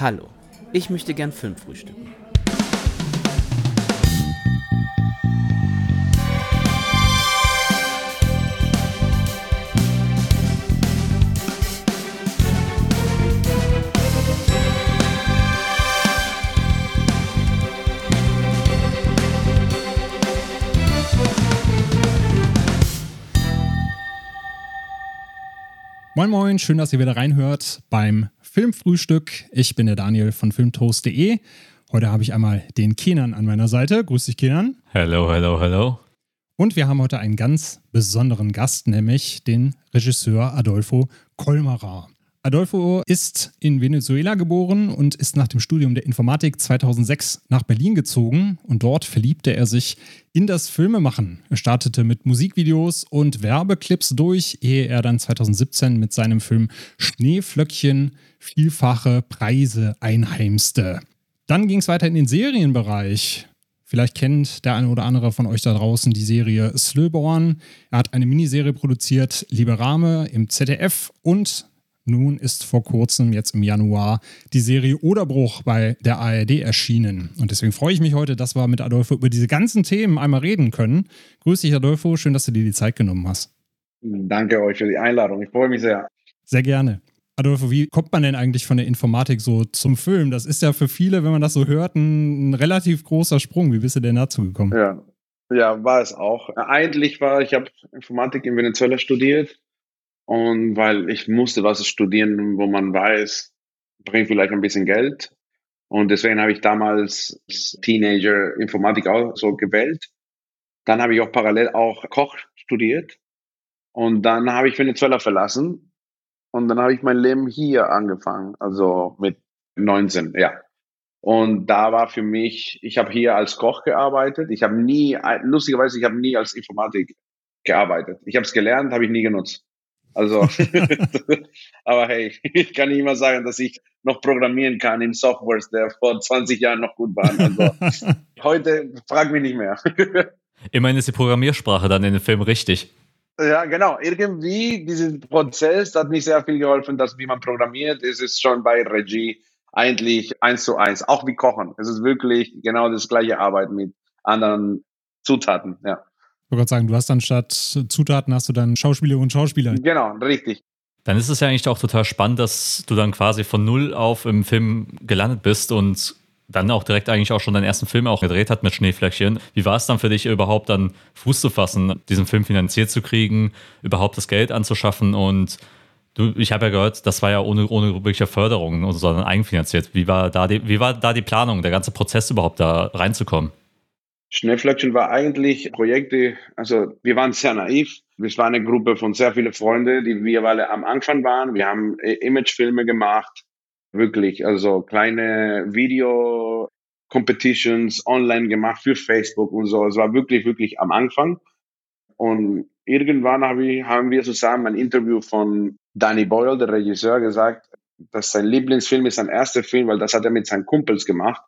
Hallo, ich möchte gern Film frühstücken. Moin Moin, schön, dass ihr wieder reinhört beim Filmfrühstück. Ich bin der Daniel von filmtoast.de. Heute habe ich einmal den Kenan an meiner Seite. Grüß dich, Kenan. Hello, hello, hello. Und wir haben heute einen ganz besonderen Gast, nämlich den Regisseur Adolfo Kolmarer. Adolfo ist in Venezuela geboren und ist nach dem Studium der Informatik 2006 nach Berlin gezogen und dort verliebte er sich in das Filmemachen. Er startete mit Musikvideos und Werbeclips durch, ehe er dann 2017 mit seinem Film Schneeflöckchen vielfache Preise einheimste. Dann ging es weiter in den Serienbereich. Vielleicht kennt der eine oder andere von euch da draußen die Serie Slöborn. Er hat eine Miniserie produziert, Liebe Rame, im ZDF und nun ist vor kurzem, jetzt im Januar, die Serie Oderbruch bei der ARD erschienen. Und deswegen freue ich mich heute, dass wir mit Adolfo über diese ganzen Themen einmal reden können. Grüß dich, Adolfo. Schön, dass du dir die Zeit genommen hast. Danke euch für die Einladung. Ich freue mich sehr. Sehr gerne. Adolfo, wie kommt man denn eigentlich von der Informatik so zum Film? Das ist ja für viele, wenn man das so hört, ein, ein relativ großer Sprung. Wie bist du denn dazu gekommen? Ja, ja war es auch. Eigentlich war, ich habe Informatik in Venezuela studiert und weil ich musste was studieren, wo man weiß, bringt vielleicht ein bisschen Geld. Und deswegen habe ich damals als Teenager Informatik auch so gewählt. Dann habe ich auch parallel auch Koch studiert. Und dann habe ich Venezuela verlassen. Und dann habe ich mein Leben hier angefangen, also mit 19, ja. Und da war für mich, ich habe hier als Koch gearbeitet. Ich habe nie, lustigerweise, ich habe nie als Informatik gearbeitet. Ich habe es gelernt, habe ich nie genutzt. Also, aber hey, ich kann nicht immer sagen, dass ich noch programmieren kann in Softwares, der vor 20 Jahren noch gut waren. Also, heute frag mich nicht mehr. Immerhin ist die Programmiersprache dann in dem Film richtig. Ja, genau. Irgendwie, dieser Prozess hat mir sehr viel geholfen, dass wie man programmiert, ist es schon bei Regie eigentlich eins zu eins. Auch wie Kochen. Es ist wirklich genau das gleiche Arbeit mit anderen Zutaten, ja. Ich wollte sagen, du hast dann statt Zutaten hast du dann Schauspieler und Schauspieler. Genau, richtig. Dann ist es ja eigentlich auch total spannend, dass du dann quasi von null auf im Film gelandet bist und dann auch direkt eigentlich auch schon deinen ersten Film auch gedreht hat mit Schneeflöckchen. Wie war es dann für dich überhaupt dann Fuß zu fassen, diesen Film finanziert zu kriegen, überhaupt das Geld anzuschaffen und du, ich habe ja gehört, das war ja ohne, ohne wirkliche Förderung, sondern eigenfinanziert. Wie war, da die, wie war da die Planung, der ganze Prozess überhaupt da reinzukommen? Schneeflöckchen war eigentlich Projekte, also wir waren sehr naiv. Es war eine Gruppe von sehr vielen Freunden, die wir alle am Anfang waren. Wir haben Imagefilme gemacht, wirklich, also kleine Video Competitions online gemacht für Facebook und so. Es war wirklich, wirklich am Anfang. Und irgendwann haben wir zusammen ein Interview von Danny Boyle, der Regisseur, gesagt, dass sein Lieblingsfilm ist sein erster Film, weil das hat er mit seinen Kumpels gemacht.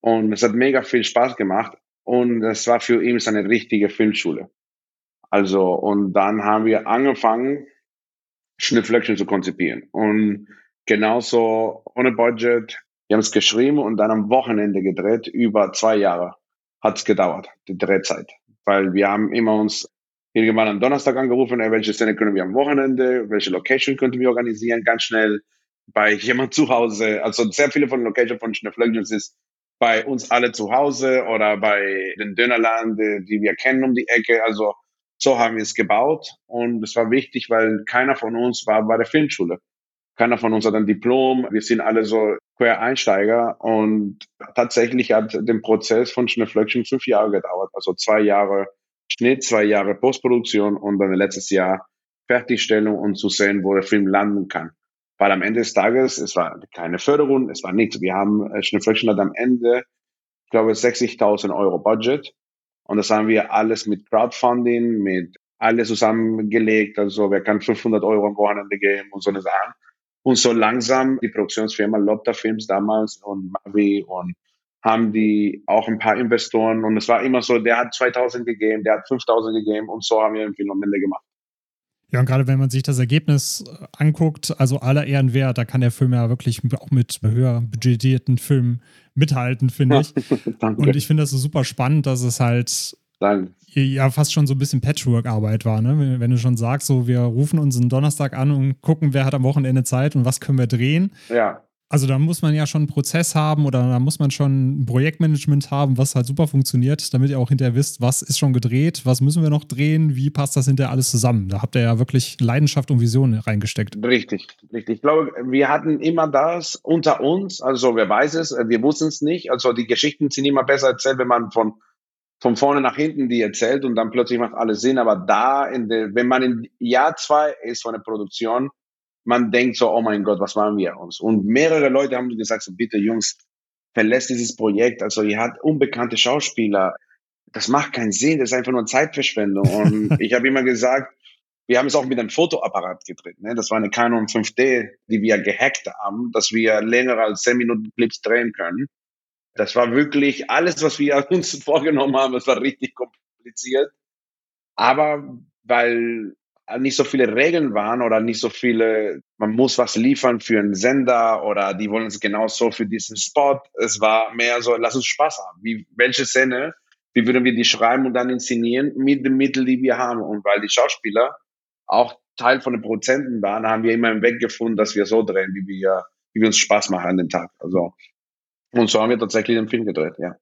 Und es hat mega viel Spaß gemacht. Und das war für ihn seine richtige Filmschule. Also, und dann haben wir angefangen, Schnittflöckchen zu konzipieren. Und genauso ohne Budget. Wir haben es geschrieben und dann am Wochenende gedreht. Über zwei Jahre hat es gedauert, die Drehzeit. Weil wir haben immer uns irgendwann am Donnerstag angerufen, welche Szene können wir am Wochenende, welche Location könnten wir organisieren, ganz schnell bei jemand zu Hause. Also sehr viele von den Locations von Schnittflöckchen ist bei uns alle zu Hause oder bei den Dönerladen, die, wir kennen um die Ecke. Also so haben wir es gebaut und es war wichtig, weil keiner von uns war bei der Filmschule. Keiner von uns hat ein Diplom. Wir sind alle so Quereinsteiger und tatsächlich hat der Prozess von Schneeflöckchen fünf Jahre gedauert. Also zwei Jahre Schnitt, zwei Jahre Postproduktion und dann letztes Jahr Fertigstellung und zu sehen, wo der Film landen kann. Weil am Ende des Tages, es war keine Förderung, es war nichts. Wir haben, äh, Schneeflöckchen hat am Ende, ich glaube, 60.000 Euro Budget. Und das haben wir alles mit Crowdfunding, mit alles zusammengelegt. Also wer kann 500 Euro am Wochenende geben und so eine Sachen. Und so langsam die Produktionsfirma Lobter Films damals und Mavi und haben die auch ein paar Investoren und es war immer so, der hat 2000 gegeben, der hat 5000 gegeben und so haben wir den Film am Ende gemacht. Ja, und gerade wenn man sich das Ergebnis äh, anguckt, also aller Ehren wert, da kann der Film ja wirklich auch mit höher budgetierten Filmen mithalten, finde ich. und ich finde das so super spannend, dass es halt Danke. ja fast schon so ein bisschen Patchwork-Arbeit war, ne? Wenn du schon sagst, so wir rufen uns einen Donnerstag an und gucken, wer hat am Wochenende Zeit und was können wir drehen. Ja. Also da muss man ja schon einen Prozess haben oder da muss man schon ein Projektmanagement haben, was halt super funktioniert, damit ihr auch hinterher wisst, was ist schon gedreht, was müssen wir noch drehen, wie passt das hinterher alles zusammen. Da habt ihr ja wirklich Leidenschaft und Vision reingesteckt. Richtig, richtig. Ich glaube, wir hatten immer das unter uns, also wer weiß es, wir wussten es nicht. Also die Geschichten sind immer besser erzählt, wenn man von von vorne nach hinten die erzählt und dann plötzlich macht alles Sinn. Aber da, der, wenn man in Jahr zwei ist von der Produktion, man denkt so, oh mein Gott, was machen wir uns? Und mehrere Leute haben gesagt, so bitte Jungs, verlässt dieses Projekt. Also ihr habt unbekannte Schauspieler. Das macht keinen Sinn, das ist einfach nur Zeitverschwendung. Und ich habe immer gesagt, wir haben es auch mit einem Fotoapparat gedreht. Ne? Das war eine Canon 5D, die wir gehackt haben, dass wir länger als 10 Minuten Clips drehen können. Das war wirklich alles, was wir uns vorgenommen haben. Das war richtig kompliziert. Aber weil nicht so viele Regeln waren oder nicht so viele, man muss was liefern für einen Sender oder die wollen es genau so für diesen Spot. Es war mehr so, lass uns Spaß haben. Wie, welche Szene, wie würden wir die schreiben und dann inszenieren mit den Mitteln, die wir haben. Und weil die Schauspieler auch Teil von den Prozenten waren, haben wir immer einen Weg gefunden, dass wir so drehen, wie wir, wie wir uns Spaß machen an den Tag. Also, und so haben wir tatsächlich den Film gedreht, ja.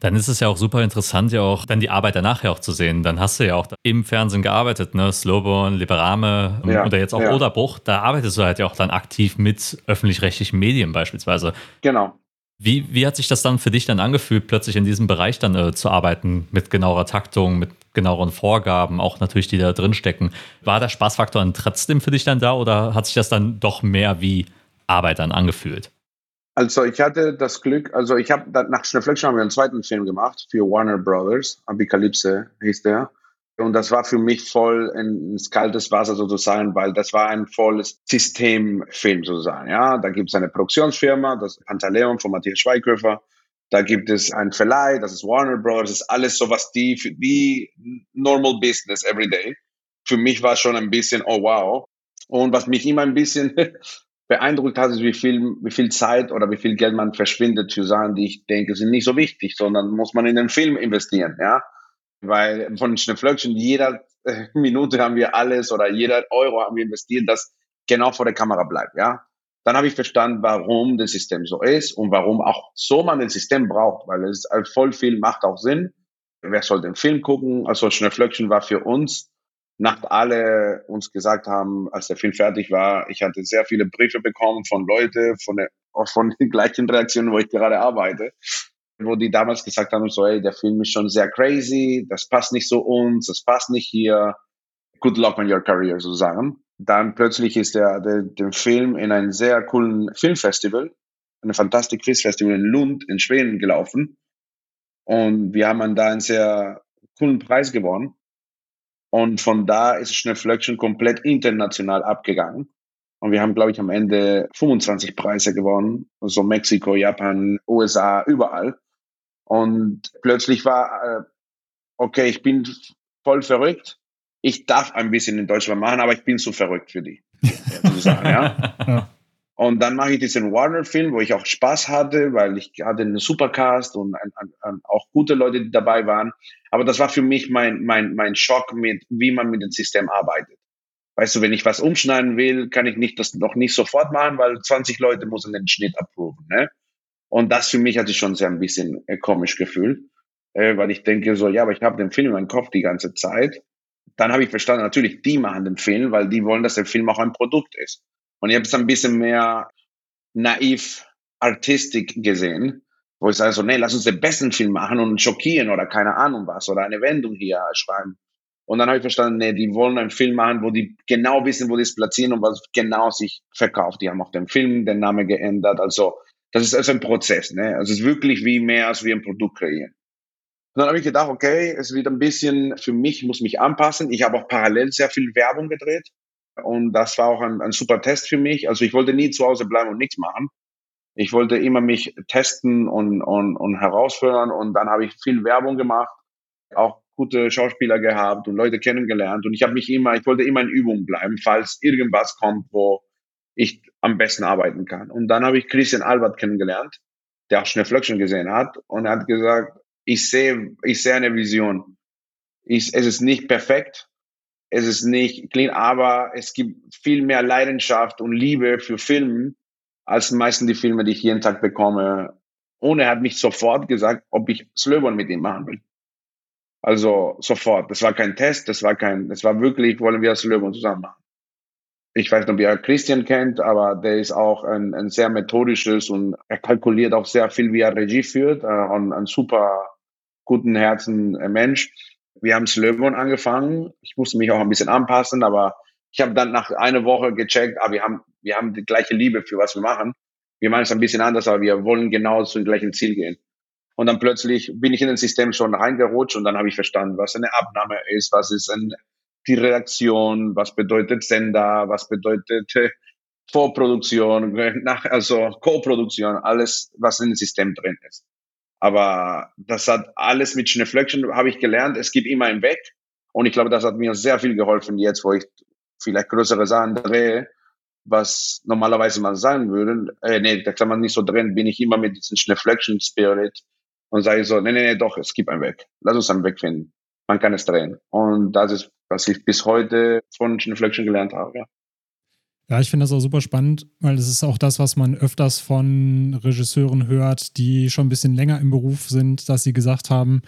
Dann ist es ja auch super interessant, ja auch dann die Arbeit danach ja auch zu sehen. Dann hast du ja auch im Fernsehen gearbeitet, ne? Slowborn, Liberame ja, oder jetzt auch ja. Oderbruch. Da arbeitest du halt ja auch dann aktiv mit öffentlich-rechtlichen Medien beispielsweise. Genau. Wie, wie hat sich das dann für dich dann angefühlt, plötzlich in diesem Bereich dann äh, zu arbeiten, mit genauer Taktung, mit genaueren Vorgaben, auch natürlich, die da drin stecken? War der Spaßfaktor dann trotzdem für dich dann da oder hat sich das dann doch mehr wie Arbeit dann angefühlt? Also ich hatte das Glück, also ich habe nach Schnellflexion haben wir einen zweiten Film gemacht für Warner Brothers, Apokalypse hieß der. Und das war für mich voll ins kaltes Wasser sozusagen, weil das war ein volles Systemfilm sozusagen. Ja, da gibt es eine Produktionsfirma, das Pantaleon von Matthias Schweighöfer. Da gibt es einen Verleih, das ist Warner Brothers, das ist alles so was die die normal business every day. Für mich war schon ein bisschen, oh wow. Und was mich immer ein bisschen beeindruckt hat, ist, wie viel, wie viel Zeit oder wie viel Geld man verschwindet für Sachen, die ich denke, sind nicht so wichtig, sondern muss man in den Film investieren, ja. Weil von Schnellflöckchen, jeder äh, Minute haben wir alles oder jeder Euro haben wir investiert, das genau vor der Kamera bleibt, ja. Dann habe ich verstanden, warum das System so ist und warum auch so man das System braucht, weil es voll viel macht auch Sinn. Wer soll den Film gucken? Also Schnellflöckchen war für uns Nacht alle uns gesagt haben, als der Film fertig war, ich hatte sehr viele Briefe bekommen von Leuten, von, von den gleichen Reaktionen, wo ich gerade arbeite, wo die damals gesagt haben, so, hey, der Film ist schon sehr crazy, das passt nicht so uns, das passt nicht hier, good luck on your career sozusagen. Dann plötzlich ist der, der, der Film in einem sehr coolen Filmfestival, eine Fantastic Quiz Festival in Lund in Schweden gelaufen. Und wir haben da einen sehr coolen Preis gewonnen. Und von da ist Schnellflöckchen komplett international abgegangen. Und wir haben, glaube ich, am Ende 25 Preise gewonnen. Also Mexiko, Japan, USA, überall. Und plötzlich war, äh, okay, ich bin voll verrückt. Ich darf ein bisschen in Deutschland machen, aber ich bin zu verrückt für die. Sagen, ja? Und dann mache ich diesen Warner-Film, wo ich auch Spaß hatte, weil ich hatte einen Supercast und ein, ein, ein, auch gute Leute, die dabei waren. Aber das war für mich mein, mein, mein Schock mit, wie man mit dem System arbeitet. Weißt du, wenn ich was umschneiden will, kann ich nicht das noch nicht sofort machen, weil 20 Leute müssen den Schnitt approven. Ne? Und das für mich hat sich schon sehr ein bisschen äh, komisch gefühlt, äh, weil ich denke so, ja, aber ich habe den Film in meinem Kopf die ganze Zeit. Dann habe ich verstanden, natürlich, die machen den Film, weil die wollen, dass der Film auch ein Produkt ist. Und ich habe es ein bisschen mehr naiv artistik gesehen, wo ich sage so, nee, lass uns den besten Film machen und schockieren oder keine Ahnung was oder eine Wendung hier schreiben. Und dann habe ich verstanden, nee, die wollen einen Film machen, wo die genau wissen, wo die es platzieren und was genau sich verkauft. Die haben auch den Film, den Namen geändert. Also das ist also ein Prozess. Ne? Also es ist wirklich wie mehr als wie ein Produkt kreieren. Und dann habe ich gedacht, okay, es wird ein bisschen, für mich muss mich anpassen. Ich habe auch parallel sehr viel Werbung gedreht. Und das war auch ein, ein super Test für mich. Also ich wollte nie zu Hause bleiben und nichts machen. Ich wollte immer mich testen und, und, und herausfordern. Und dann habe ich viel Werbung gemacht, auch gute Schauspieler gehabt und Leute kennengelernt. Und ich habe mich immer, ich wollte immer in Übung bleiben, falls irgendwas kommt, wo ich am besten arbeiten kann. Und dann habe ich Christian Albert kennengelernt, der auch Schnellflöckchen gesehen hat und er hat gesagt, ich sehe, ich sehe eine Vision. Ich, es ist nicht perfekt, es ist nicht clean, aber es gibt viel mehr Leidenschaft und Liebe für Filmen als meisten die Filme, die ich jeden Tag bekomme. Und er hat mich sofort gesagt, ob ich Slöbon mit ihm machen will. Also sofort. Das war kein Test, das war kein, das war wirklich, wollen wir Slöbon zusammen machen. Ich weiß nicht, ob ihr Christian kennt, aber der ist auch ein, ein sehr methodisches und er kalkuliert auch sehr viel, wie er Regie führt. Äh, und ein super guten Herzen äh, Mensch. Wir haben Slöbon angefangen. Ich musste mich auch ein bisschen anpassen, aber ich habe dann nach einer Woche gecheckt, ah, wir haben, wir haben die gleiche Liebe für was wir machen. Wir machen es ein bisschen anders, aber wir wollen genau zum gleichen Ziel gehen. Und dann plötzlich bin ich in das System schon reingerutscht und dann habe ich verstanden, was eine Abnahme ist, was ist ein, die Redaktion, was bedeutet Sender, was bedeutet äh, Vorproduktion, nach, also Co-Produktion, alles, was in dem System drin ist. Aber das hat alles mit Schneeflöckchen, habe ich gelernt. Es gibt immer ein Weg. Und ich glaube, das hat mir sehr viel geholfen jetzt, wo ich vielleicht größere Sachen drehe, was normalerweise man sagen würde, äh, nee, da kann man nicht so drehen, bin ich immer mit diesem Schneeflöckchen Spirit und sage so, nee, nee, nee, doch, es gibt einen Weg. Lass uns einen Weg finden. Man kann es drehen. Und das ist, was ich bis heute von Schneeflöckchen gelernt habe, ja. Ja, ich finde das auch super spannend, weil es ist auch das, was man öfters von Regisseuren hört, die schon ein bisschen länger im Beruf sind, dass sie gesagt haben,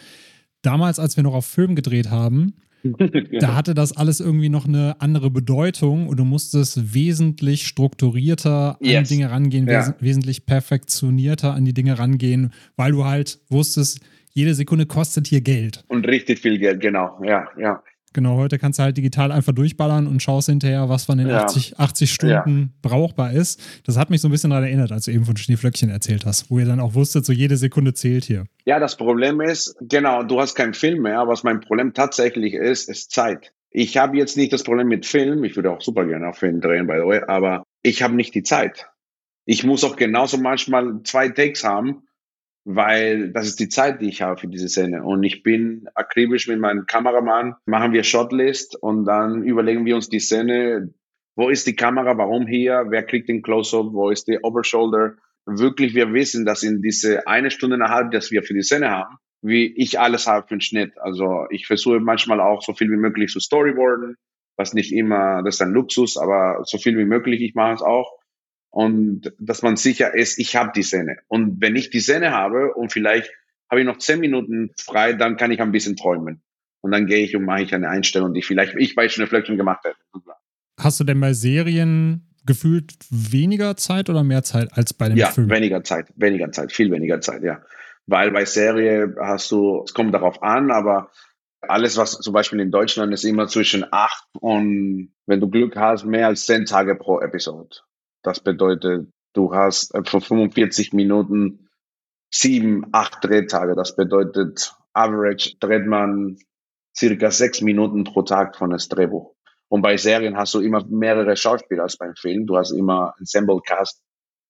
damals, als wir noch auf Film gedreht haben, da hatte das alles irgendwie noch eine andere Bedeutung und du musstest wesentlich strukturierter yes. an die Dinge rangehen, ja. wes wesentlich perfektionierter an die Dinge rangehen, weil du halt wusstest, jede Sekunde kostet hier Geld. Und richtig viel Geld, genau, ja, ja. Genau, heute kannst du halt digital einfach durchballern und schaust hinterher, was von den ja. 80, 80 Stunden ja. brauchbar ist. Das hat mich so ein bisschen daran erinnert, als du eben von Schneeflöckchen erzählt hast, wo ihr dann auch wusstet, so jede Sekunde zählt hier. Ja, das Problem ist, genau, du hast keinen Film mehr. Was mein Problem tatsächlich ist, ist Zeit. Ich habe jetzt nicht das Problem mit Film. Ich würde auch super gerne auf Film drehen, by the way, aber ich habe nicht die Zeit. Ich muss auch genauso manchmal zwei Takes haben, weil das ist die Zeit, die ich habe für diese Szene. Und ich bin akribisch mit meinem Kameramann, machen wir Shotlist und dann überlegen wir uns die Szene, wo ist die Kamera, warum hier, wer kriegt den Close-Up, wo ist die Overshoulder. Wirklich, wir wissen, dass in diese eine Stunde und eine halbe, dass wir für die Szene haben, wie ich alles habe für den Schnitt. Also ich versuche manchmal auch so viel wie möglich zu storyboarden, was nicht immer, das ist ein Luxus, aber so viel wie möglich, ich mache es auch und dass man sicher ist, ich habe die Szene. Und wenn ich die Szene habe und vielleicht habe ich noch zehn Minuten frei, dann kann ich ein bisschen träumen. Und dann gehe ich und mache ich eine Einstellung, die vielleicht ich bei Schnellflöckchen gemacht hätte. Hast du denn bei Serien gefühlt weniger Zeit oder mehr Zeit als bei dem ja, Film? Ja, weniger Zeit, weniger Zeit, viel weniger Zeit, ja. Weil bei Serie hast du, es kommt darauf an, aber alles, was zum Beispiel in Deutschland ist, immer zwischen acht und, wenn du Glück hast, mehr als zehn Tage pro Episode. Das bedeutet, du hast für 45 Minuten sieben, acht Drehtage. Das bedeutet, average dreht man circa sechs Minuten pro Tag von das Drehbuch. Und bei Serien hast du immer mehrere Schauspieler als beim Film. Du hast immer Ensemble Cast.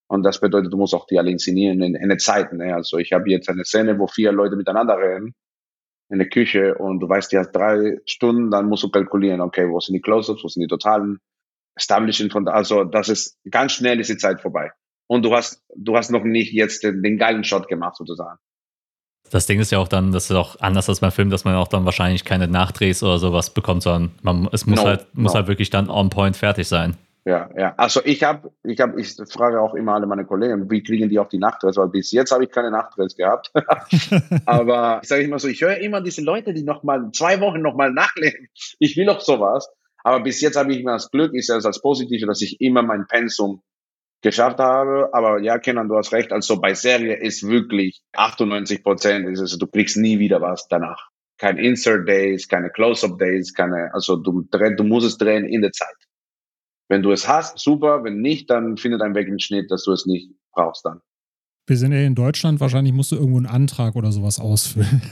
Und das bedeutet, du musst auch die alle inszenieren in, in der Zeit. Ne? Also ich habe jetzt eine Szene, wo vier Leute miteinander reden in der Küche und du weißt, die hast drei Stunden, dann musst du kalkulieren, okay, wo sind die Close-Ups, wo sind die Totalen, Establishen von, also das ist ganz schnell ist die Zeit vorbei. Und du hast, du hast noch nicht jetzt den, den geilen Shot gemacht sozusagen. Das Ding ist ja auch dann, das ist auch anders als beim Film, dass man auch dann wahrscheinlich keine Nachdrehs oder sowas bekommt, sondern man, es muss no, halt, muss no. halt wirklich dann on point fertig sein. Ja, ja. Also ich habe, ich habe, ich frage auch immer alle meine Kollegen, wie kriegen die auch die Nachdrehs? Weil bis jetzt habe ich keine Nachdrehs gehabt. Aber ich sage immer so, ich höre immer diese Leute, die noch mal zwei Wochen noch mal nachleben. Ich will auch sowas. Aber bis jetzt habe ich immer das Glück, ist das als Positive, dass ich immer mein Pensum geschafft habe. Aber ja, Kenan, du hast recht. Also bei Serie ist wirklich 98 Prozent, ist du kriegst nie wieder was danach. Kein Insert Days, keine Close-Up Days, keine, also du, du musst es drehen in der Zeit. Wenn du es hast, super. Wenn nicht, dann findet ein Weg im Schnitt, dass du es nicht brauchst dann. Wir sind ja in Deutschland, wahrscheinlich musst du irgendwo einen Antrag oder sowas ausfüllen.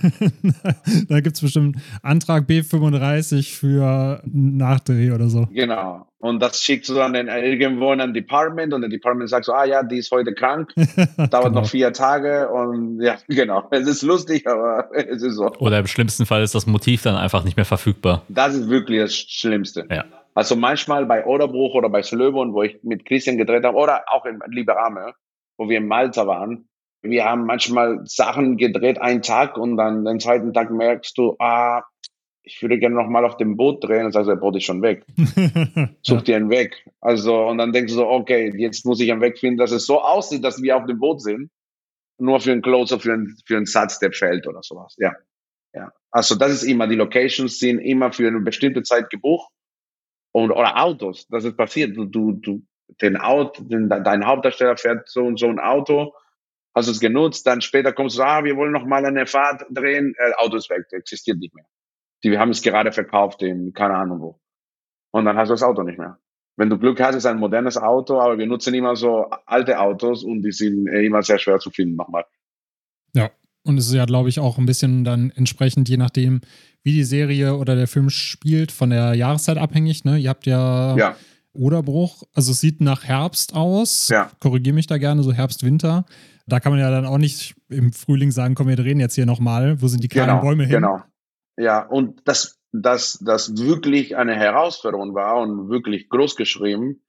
da gibt es bestimmt Antrag B35 für Nachdreh oder so. Genau. Und das schickst du dann irgendwo in ein Department und der Department sagt so, ah ja, die ist heute krank, dauert genau. noch vier Tage und ja, genau. Es ist lustig, aber es ist so. Oder im schlimmsten Fall ist das Motiv dann einfach nicht mehr verfügbar. Das ist wirklich das Schlimmste. Ja. Also manchmal bei Oderbruch oder bei Slöbon, wo ich mit Christian gedreht habe, oder auch in Liberame, wo wir in Malta waren. Wir haben manchmal Sachen gedreht, einen Tag und dann den zweiten Tag merkst du, ah, ich würde gerne noch mal auf dem Boot drehen und sagst, der Boot ist schon weg. Such dir einen weg. Also, und dann denkst du so, okay, jetzt muss ich einen Weg finden, dass es so aussieht, dass wir auf dem Boot sind. Nur für einen Closer, für einen, für einen Satz, der fällt oder sowas. Ja. Ja. Also, das ist immer, die Locations sind immer für eine bestimmte Zeit gebucht. Und, oder Autos, das ist passiert. Du, du, du den Auto, den, dein Hauptdarsteller fährt so und so ein Auto, hast es genutzt, dann später kommst du, ah, wir wollen noch mal eine Fahrt drehen, äh, Auto ist weg, existiert nicht mehr. Die haben es gerade verkauft in keine Ahnung wo. Und dann hast du das Auto nicht mehr. Wenn du Glück hast, ist ein modernes Auto, aber wir nutzen immer so alte Autos und die sind äh, immer sehr schwer zu finden nochmal. Ja, und es ist ja, glaube ich, auch ein bisschen dann entsprechend, je nachdem, wie die Serie oder der Film spielt, von der Jahreszeit abhängig. Ne? Ihr habt ja, ja. Oderbruch. Also es sieht nach Herbst aus. Ja. Korrigiere mich da gerne, so Herbst, Winter. Da kann man ja dann auch nicht im Frühling sagen, komm, wir drehen jetzt hier nochmal. Wo sind die kleinen genau, Bäume hin? Genau. Ja, und das, das, das wirklich eine Herausforderung war und wirklich groß geschrieben,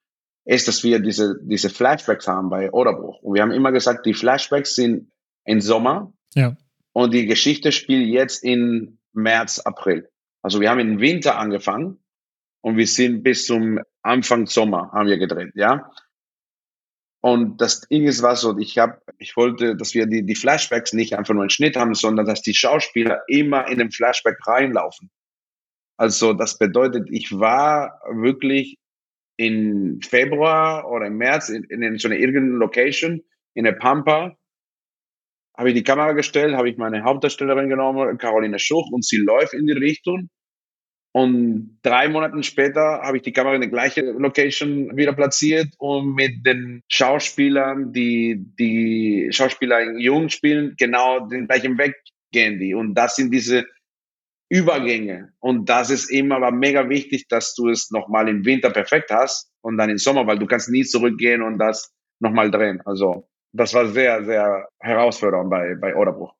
ist, dass wir diese, diese Flashbacks haben bei Oderbruch. Und wir haben immer gesagt, die Flashbacks sind im Sommer. Ja. Und die Geschichte spielt jetzt in März, April. Also wir haben im Winter angefangen und wir sind bis zum Anfang Sommer haben wir gedreht, ja. Und das Ding ist was so, ich habe, ich wollte, dass wir die, die Flashbacks nicht einfach nur einen Schnitt haben, sondern dass die Schauspieler immer in den Flashback reinlaufen. Also das bedeutet, ich war wirklich in Februar oder im März in, in so einer irgendeinen Location in der Pampa, habe ich die Kamera gestellt, habe ich meine Hauptdarstellerin genommen, Caroline Schuch, und sie läuft in die Richtung und drei Monate später habe ich die Kamera in der gleichen Location wieder platziert und mit den Schauspielern, die die Schauspieler in Jung spielen, genau den gleichen Weg gehen die. Und das sind diese Übergänge. Und das ist immer aber mega wichtig, dass du es nochmal im Winter perfekt hast und dann im Sommer, weil du kannst nie zurückgehen und das nochmal drehen. Also das war sehr, sehr herausfordernd bei, bei Oderbruch.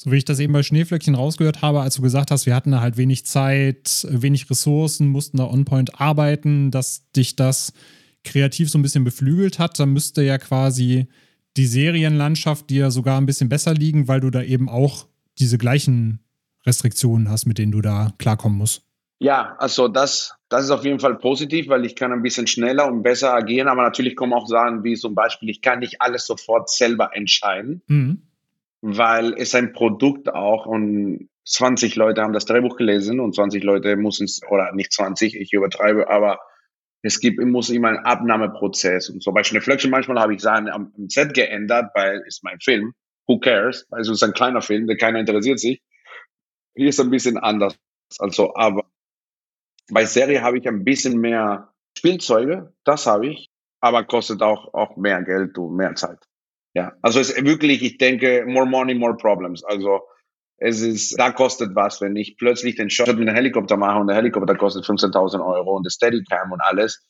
So wie ich das eben bei Schneeflöckchen rausgehört habe, als du gesagt hast, wir hatten da halt wenig Zeit, wenig Ressourcen, mussten da on-point arbeiten, dass dich das kreativ so ein bisschen beflügelt hat, dann müsste ja quasi die Serienlandschaft dir sogar ein bisschen besser liegen, weil du da eben auch diese gleichen Restriktionen hast, mit denen du da klarkommen musst. Ja, also das, das ist auf jeden Fall positiv, weil ich kann ein bisschen schneller und besser agieren, aber natürlich kommen auch Sachen wie zum Beispiel, ich kann nicht alles sofort selber entscheiden. Mhm weil es ein Produkt auch und 20 Leute haben das Drehbuch gelesen und 20 Leute müssen es, oder nicht 20, ich übertreibe, aber es gibt, muss immer einen Abnahmeprozess und so. Bei Schneeflöckchen manchmal habe ich Sachen am, Set geändert, weil es mein Film. Who cares? Also es ist ein kleiner Film, der keiner interessiert sich. Hier ist ein bisschen anders. Also, aber bei Serie habe ich ein bisschen mehr Spielzeuge, das habe ich, aber kostet auch, auch mehr Geld und mehr Zeit. Ja, also es ist wirklich, ich denke, more money, more problems. Also es ist, da kostet was, wenn ich plötzlich den Shot mit einem Helikopter mache und der Helikopter kostet 15.000 Euro und der Steadicam und alles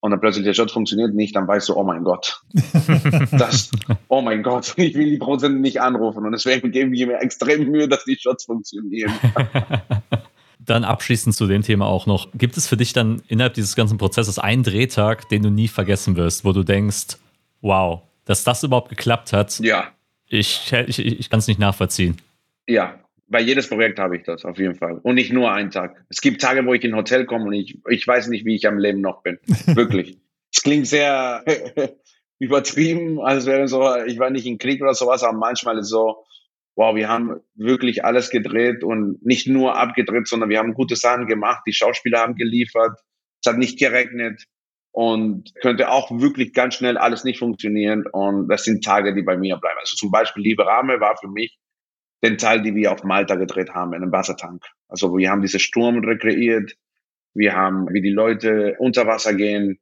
und dann plötzlich der Shot funktioniert nicht, dann weißt du, oh mein Gott, das, oh mein Gott, ich will die Produzenten nicht anrufen und deswegen geben wir mir extrem Mühe, dass die Shots funktionieren. Dann abschließend zu dem Thema auch noch. Gibt es für dich dann innerhalb dieses ganzen Prozesses einen Drehtag, den du nie vergessen wirst, wo du denkst, wow, dass das überhaupt geklappt hat, ja. ich, ich, ich kann es nicht nachvollziehen. Ja, bei jedes Projekt habe ich das auf jeden Fall. Und nicht nur einen Tag. Es gibt Tage, wo ich in ein Hotel komme und ich, ich weiß nicht, wie ich am Leben noch bin. Wirklich. Es klingt sehr übertrieben, als wäre so, ich war nicht im Krieg oder sowas, aber manchmal ist es so, wow, wir haben wirklich alles gedreht und nicht nur abgedreht, sondern wir haben gute Sachen gemacht. Die Schauspieler haben geliefert. Es hat nicht geregnet und könnte auch wirklich ganz schnell alles nicht funktionieren. Und das sind Tage, die bei mir bleiben. Also zum Beispiel Liebe Rame war für mich den Teil, die wir auf Malta gedreht haben, in einem Wassertank. Also wir haben diese Sturm rekreiert. Wir haben, wie die Leute unter Wasser gehen.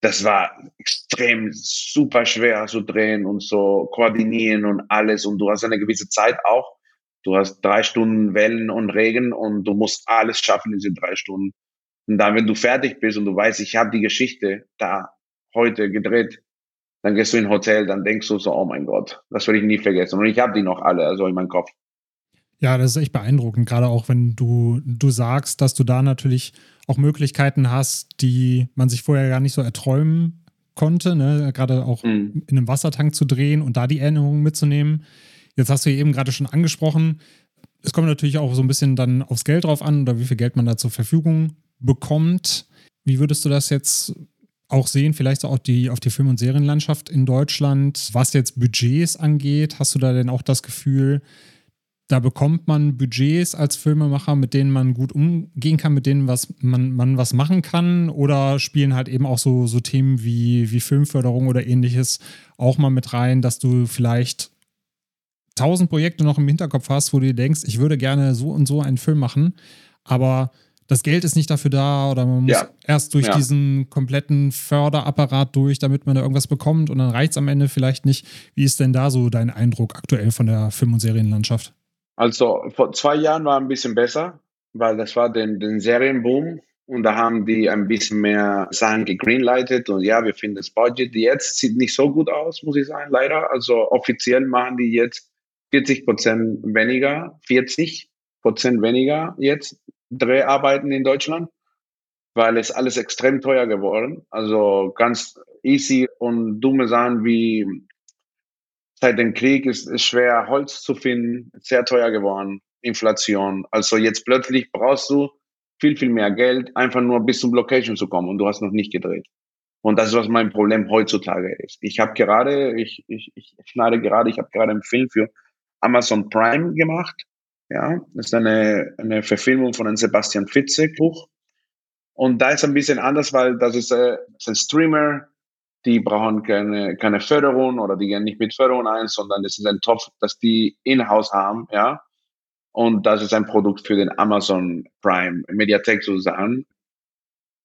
das war extrem super schwer zu drehen und so koordinieren und alles. Und du hast eine gewisse Zeit auch. Du hast drei Stunden Wellen und Regen und du musst alles schaffen in diesen drei Stunden. Und dann, wenn du fertig bist und du weißt, ich habe die Geschichte da heute gedreht, dann gehst du in ein Hotel, dann denkst du so, oh mein Gott, das werde ich nie vergessen. Und ich habe die noch alle, also in meinem Kopf. Ja, das ist echt beeindruckend, gerade auch wenn du, du sagst, dass du da natürlich auch Möglichkeiten hast, die man sich vorher gar nicht so erträumen konnte, ne? gerade auch mhm. in einem Wassertank zu drehen und da die Erinnerungen mitzunehmen. Jetzt hast du eben gerade schon angesprochen, es kommt natürlich auch so ein bisschen dann aufs Geld drauf an oder wie viel Geld man da zur Verfügung bekommt. Wie würdest du das jetzt auch sehen, vielleicht auch die, auf die Film- und Serienlandschaft in Deutschland, was jetzt Budgets angeht? Hast du da denn auch das Gefühl, da bekommt man Budgets als Filmemacher, mit denen man gut umgehen kann, mit denen was man, man was machen kann? Oder spielen halt eben auch so, so Themen wie, wie Filmförderung oder ähnliches auch mal mit rein, dass du vielleicht tausend Projekte noch im Hinterkopf hast, wo du dir denkst, ich würde gerne so und so einen Film machen, aber das Geld ist nicht dafür da oder man muss ja. erst durch ja. diesen kompletten Förderapparat durch, damit man da irgendwas bekommt und dann reicht es am Ende vielleicht nicht. Wie ist denn da so dein Eindruck aktuell von der Film- und Serienlandschaft? Also vor zwei Jahren war ein bisschen besser, weil das war den, den Serienboom und da haben die ein bisschen mehr Sachen gegreenlightet und ja, wir finden das Budget jetzt sieht nicht so gut aus, muss ich sagen, leider. Also offiziell machen die jetzt 40 Prozent weniger, 40 Prozent weniger jetzt Dreharbeiten in Deutschland, weil es alles extrem teuer geworden. Also ganz easy und dumme Sachen wie seit dem Krieg ist es schwer, Holz zu finden, sehr teuer geworden, Inflation. Also jetzt plötzlich brauchst du viel, viel mehr Geld, einfach nur bis zum Location zu kommen und du hast noch nicht gedreht. Und das ist, was mein Problem heutzutage ist. Ich habe gerade, ich, ich, ich schneide gerade, ich habe gerade einen Film für Amazon Prime gemacht ja, das ist eine, eine Verfilmung von einem Sebastian Fitzek Buch. Und da ist ein bisschen anders, weil das ist, äh, das ist ein Streamer, die brauchen keine, keine Förderung oder die gehen nicht mit Förderung ein, sondern das ist ein Topf, das die in-house haben, ja. Und das ist ein Produkt für den Amazon Prime Mediathek sozusagen.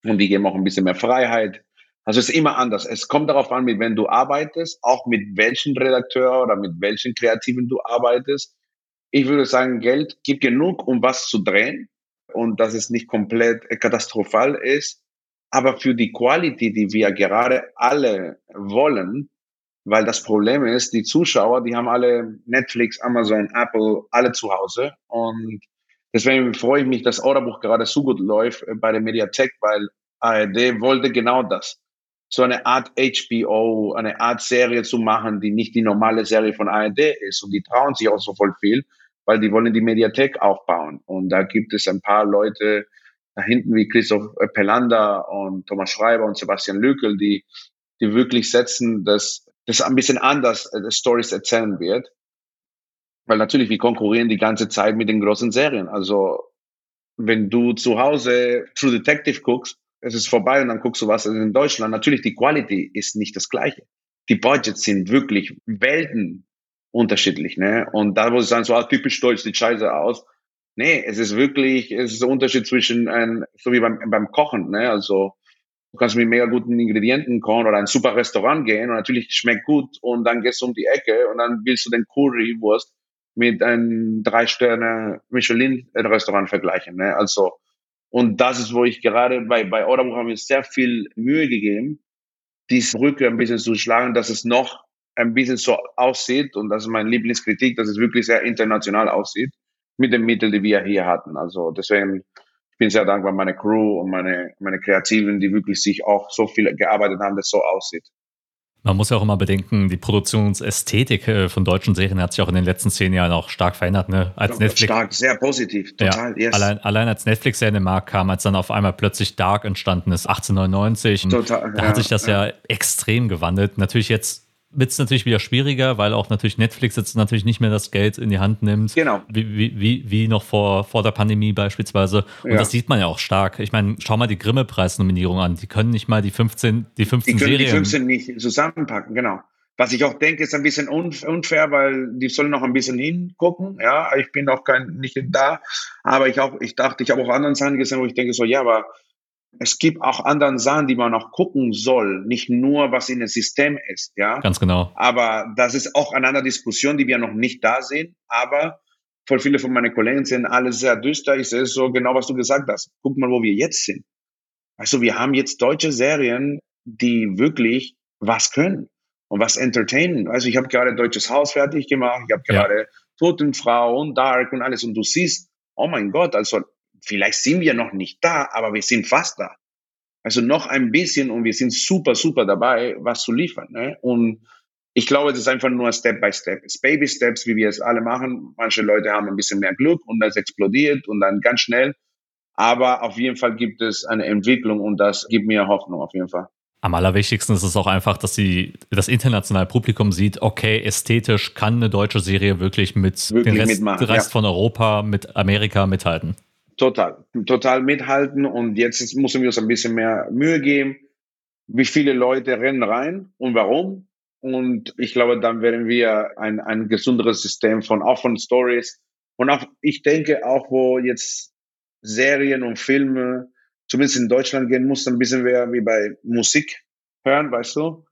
Und die geben auch ein bisschen mehr Freiheit. Also es ist immer anders. Es kommt darauf an, mit wem du arbeitest, auch mit welchem Redakteur oder mit welchen Kreativen du arbeitest ich würde sagen, Geld gibt genug, um was zu drehen und dass es nicht komplett katastrophal ist. Aber für die Quality, die wir gerade alle wollen, weil das Problem ist, die Zuschauer, die haben alle Netflix, Amazon, Apple, alle zu Hause. Und deswegen freue ich mich, dass Orderbuch gerade so gut läuft bei der Mediathek, weil ARD wollte genau das. So eine Art HBO, eine Art Serie zu machen, die nicht die normale Serie von ARD ist. Und die trauen sich auch so voll viel weil die wollen die Mediathek aufbauen. Und da gibt es ein paar Leute da hinten wie Christoph Pelander und Thomas Schreiber und Sebastian Lückel, die, die wirklich setzen, dass das ein bisschen anders äh, Stories erzählen wird. Weil natürlich, wir konkurrieren die ganze Zeit mit den großen Serien. Also, wenn du zu Hause True Detective guckst, es ist vorbei und dann guckst du was in Deutschland. Natürlich, die Quality ist nicht das gleiche. Die Budgets sind wirklich Welten unterschiedlich. Ne? Und da muss ich sagen, so ah, typisch deutsch sieht scheiße aus. Nee, es ist wirklich, es ist der Unterschied zwischen ein, so wie beim, beim Kochen, ne? Also du kannst mit mega guten Ingredienten kochen oder ein super Restaurant gehen und natürlich schmeckt gut und dann gehst du um die Ecke und dann willst du den Currywurst mit einem drei Sterne Michelin Restaurant vergleichen, ne? Also und das ist, wo ich gerade bei bei Orderbuch haben wir sehr viel Mühe gegeben, diese Brücke ein bisschen zu schlagen, dass es noch ein bisschen so aussieht, und das ist meine Lieblingskritik, dass es wirklich sehr international aussieht, mit den Mitteln, die wir hier hatten. Also deswegen, ich bin sehr dankbar meine Crew und meine, meine Kreativen, die wirklich sich auch so viel gearbeitet haben, dass es so aussieht. Man muss ja auch immer bedenken, die Produktionsästhetik äh, von deutschen Serien hat sich auch in den letzten zehn Jahren auch stark verändert. Ne? Als Netflix, stark, sehr positiv, total. Ja, yes. allein, allein als Netflix ja in den Markt kam, als dann auf einmal plötzlich Dark entstanden ist, 1899, total, da ja, hat sich das ja, ja extrem gewandelt. Natürlich jetzt wird es natürlich wieder schwieriger, weil auch natürlich Netflix jetzt natürlich nicht mehr das Geld in die Hand nimmt. Genau. Wie, wie, wie, noch vor, vor der Pandemie beispielsweise. Und ja. das sieht man ja auch stark. Ich meine, schau mal die Grimme-Preisnominierung an. Die können nicht mal die 15, die 15 die können Serien. Die 15 nicht zusammenpacken, genau. Was ich auch denke, ist ein bisschen unfair, weil die sollen noch ein bisschen hingucken. Ja, ich bin auch kein, nicht da. Aber ich auch, ich dachte, ich habe auch anderen Sachen gesehen, wo ich denke so, ja, aber es gibt auch andere Sachen, die man auch gucken soll, nicht nur was in dem System ist, ja. Ganz genau. Aber das ist auch eine andere Diskussion, die wir noch nicht da sehen. Aber voll viele von meinen Kollegen sind alle sehr düster. Ich sehe so genau, was du gesagt hast. Guck mal, wo wir jetzt sind. Also wir haben jetzt deutsche Serien, die wirklich was können und was entertainen. Also ich habe gerade Deutsches Haus fertig gemacht, ich habe gerade ja. Totenfrau und Dark und alles und du siehst, oh mein Gott, also vielleicht sind wir noch nicht da, aber wir sind fast da. Also noch ein bisschen und wir sind super, super dabei, was zu liefern. Ne? Und ich glaube, es ist einfach nur Step by Step. Es ist Baby Steps, wie wir es alle machen. Manche Leute haben ein bisschen mehr Glück und das explodiert und dann ganz schnell. Aber auf jeden Fall gibt es eine Entwicklung und das gibt mir Hoffnung auf jeden Fall. Am allerwichtigsten ist es auch einfach, dass sie das internationale Publikum sieht, okay, ästhetisch kann eine deutsche Serie wirklich mit wirklich dem Rest, Rest ja. von Europa, mit Amerika mithalten. Total, total mithalten und jetzt müssen wir uns ein bisschen mehr Mühe geben. Wie viele Leute rennen rein und warum? Und ich glaube, dann werden wir ein, ein gesunderes System von, auch von Stories und auch, ich denke auch, wo jetzt Serien und Filme, zumindest in Deutschland gehen muss, ein bisschen mehr wie bei Musik hören, weißt du?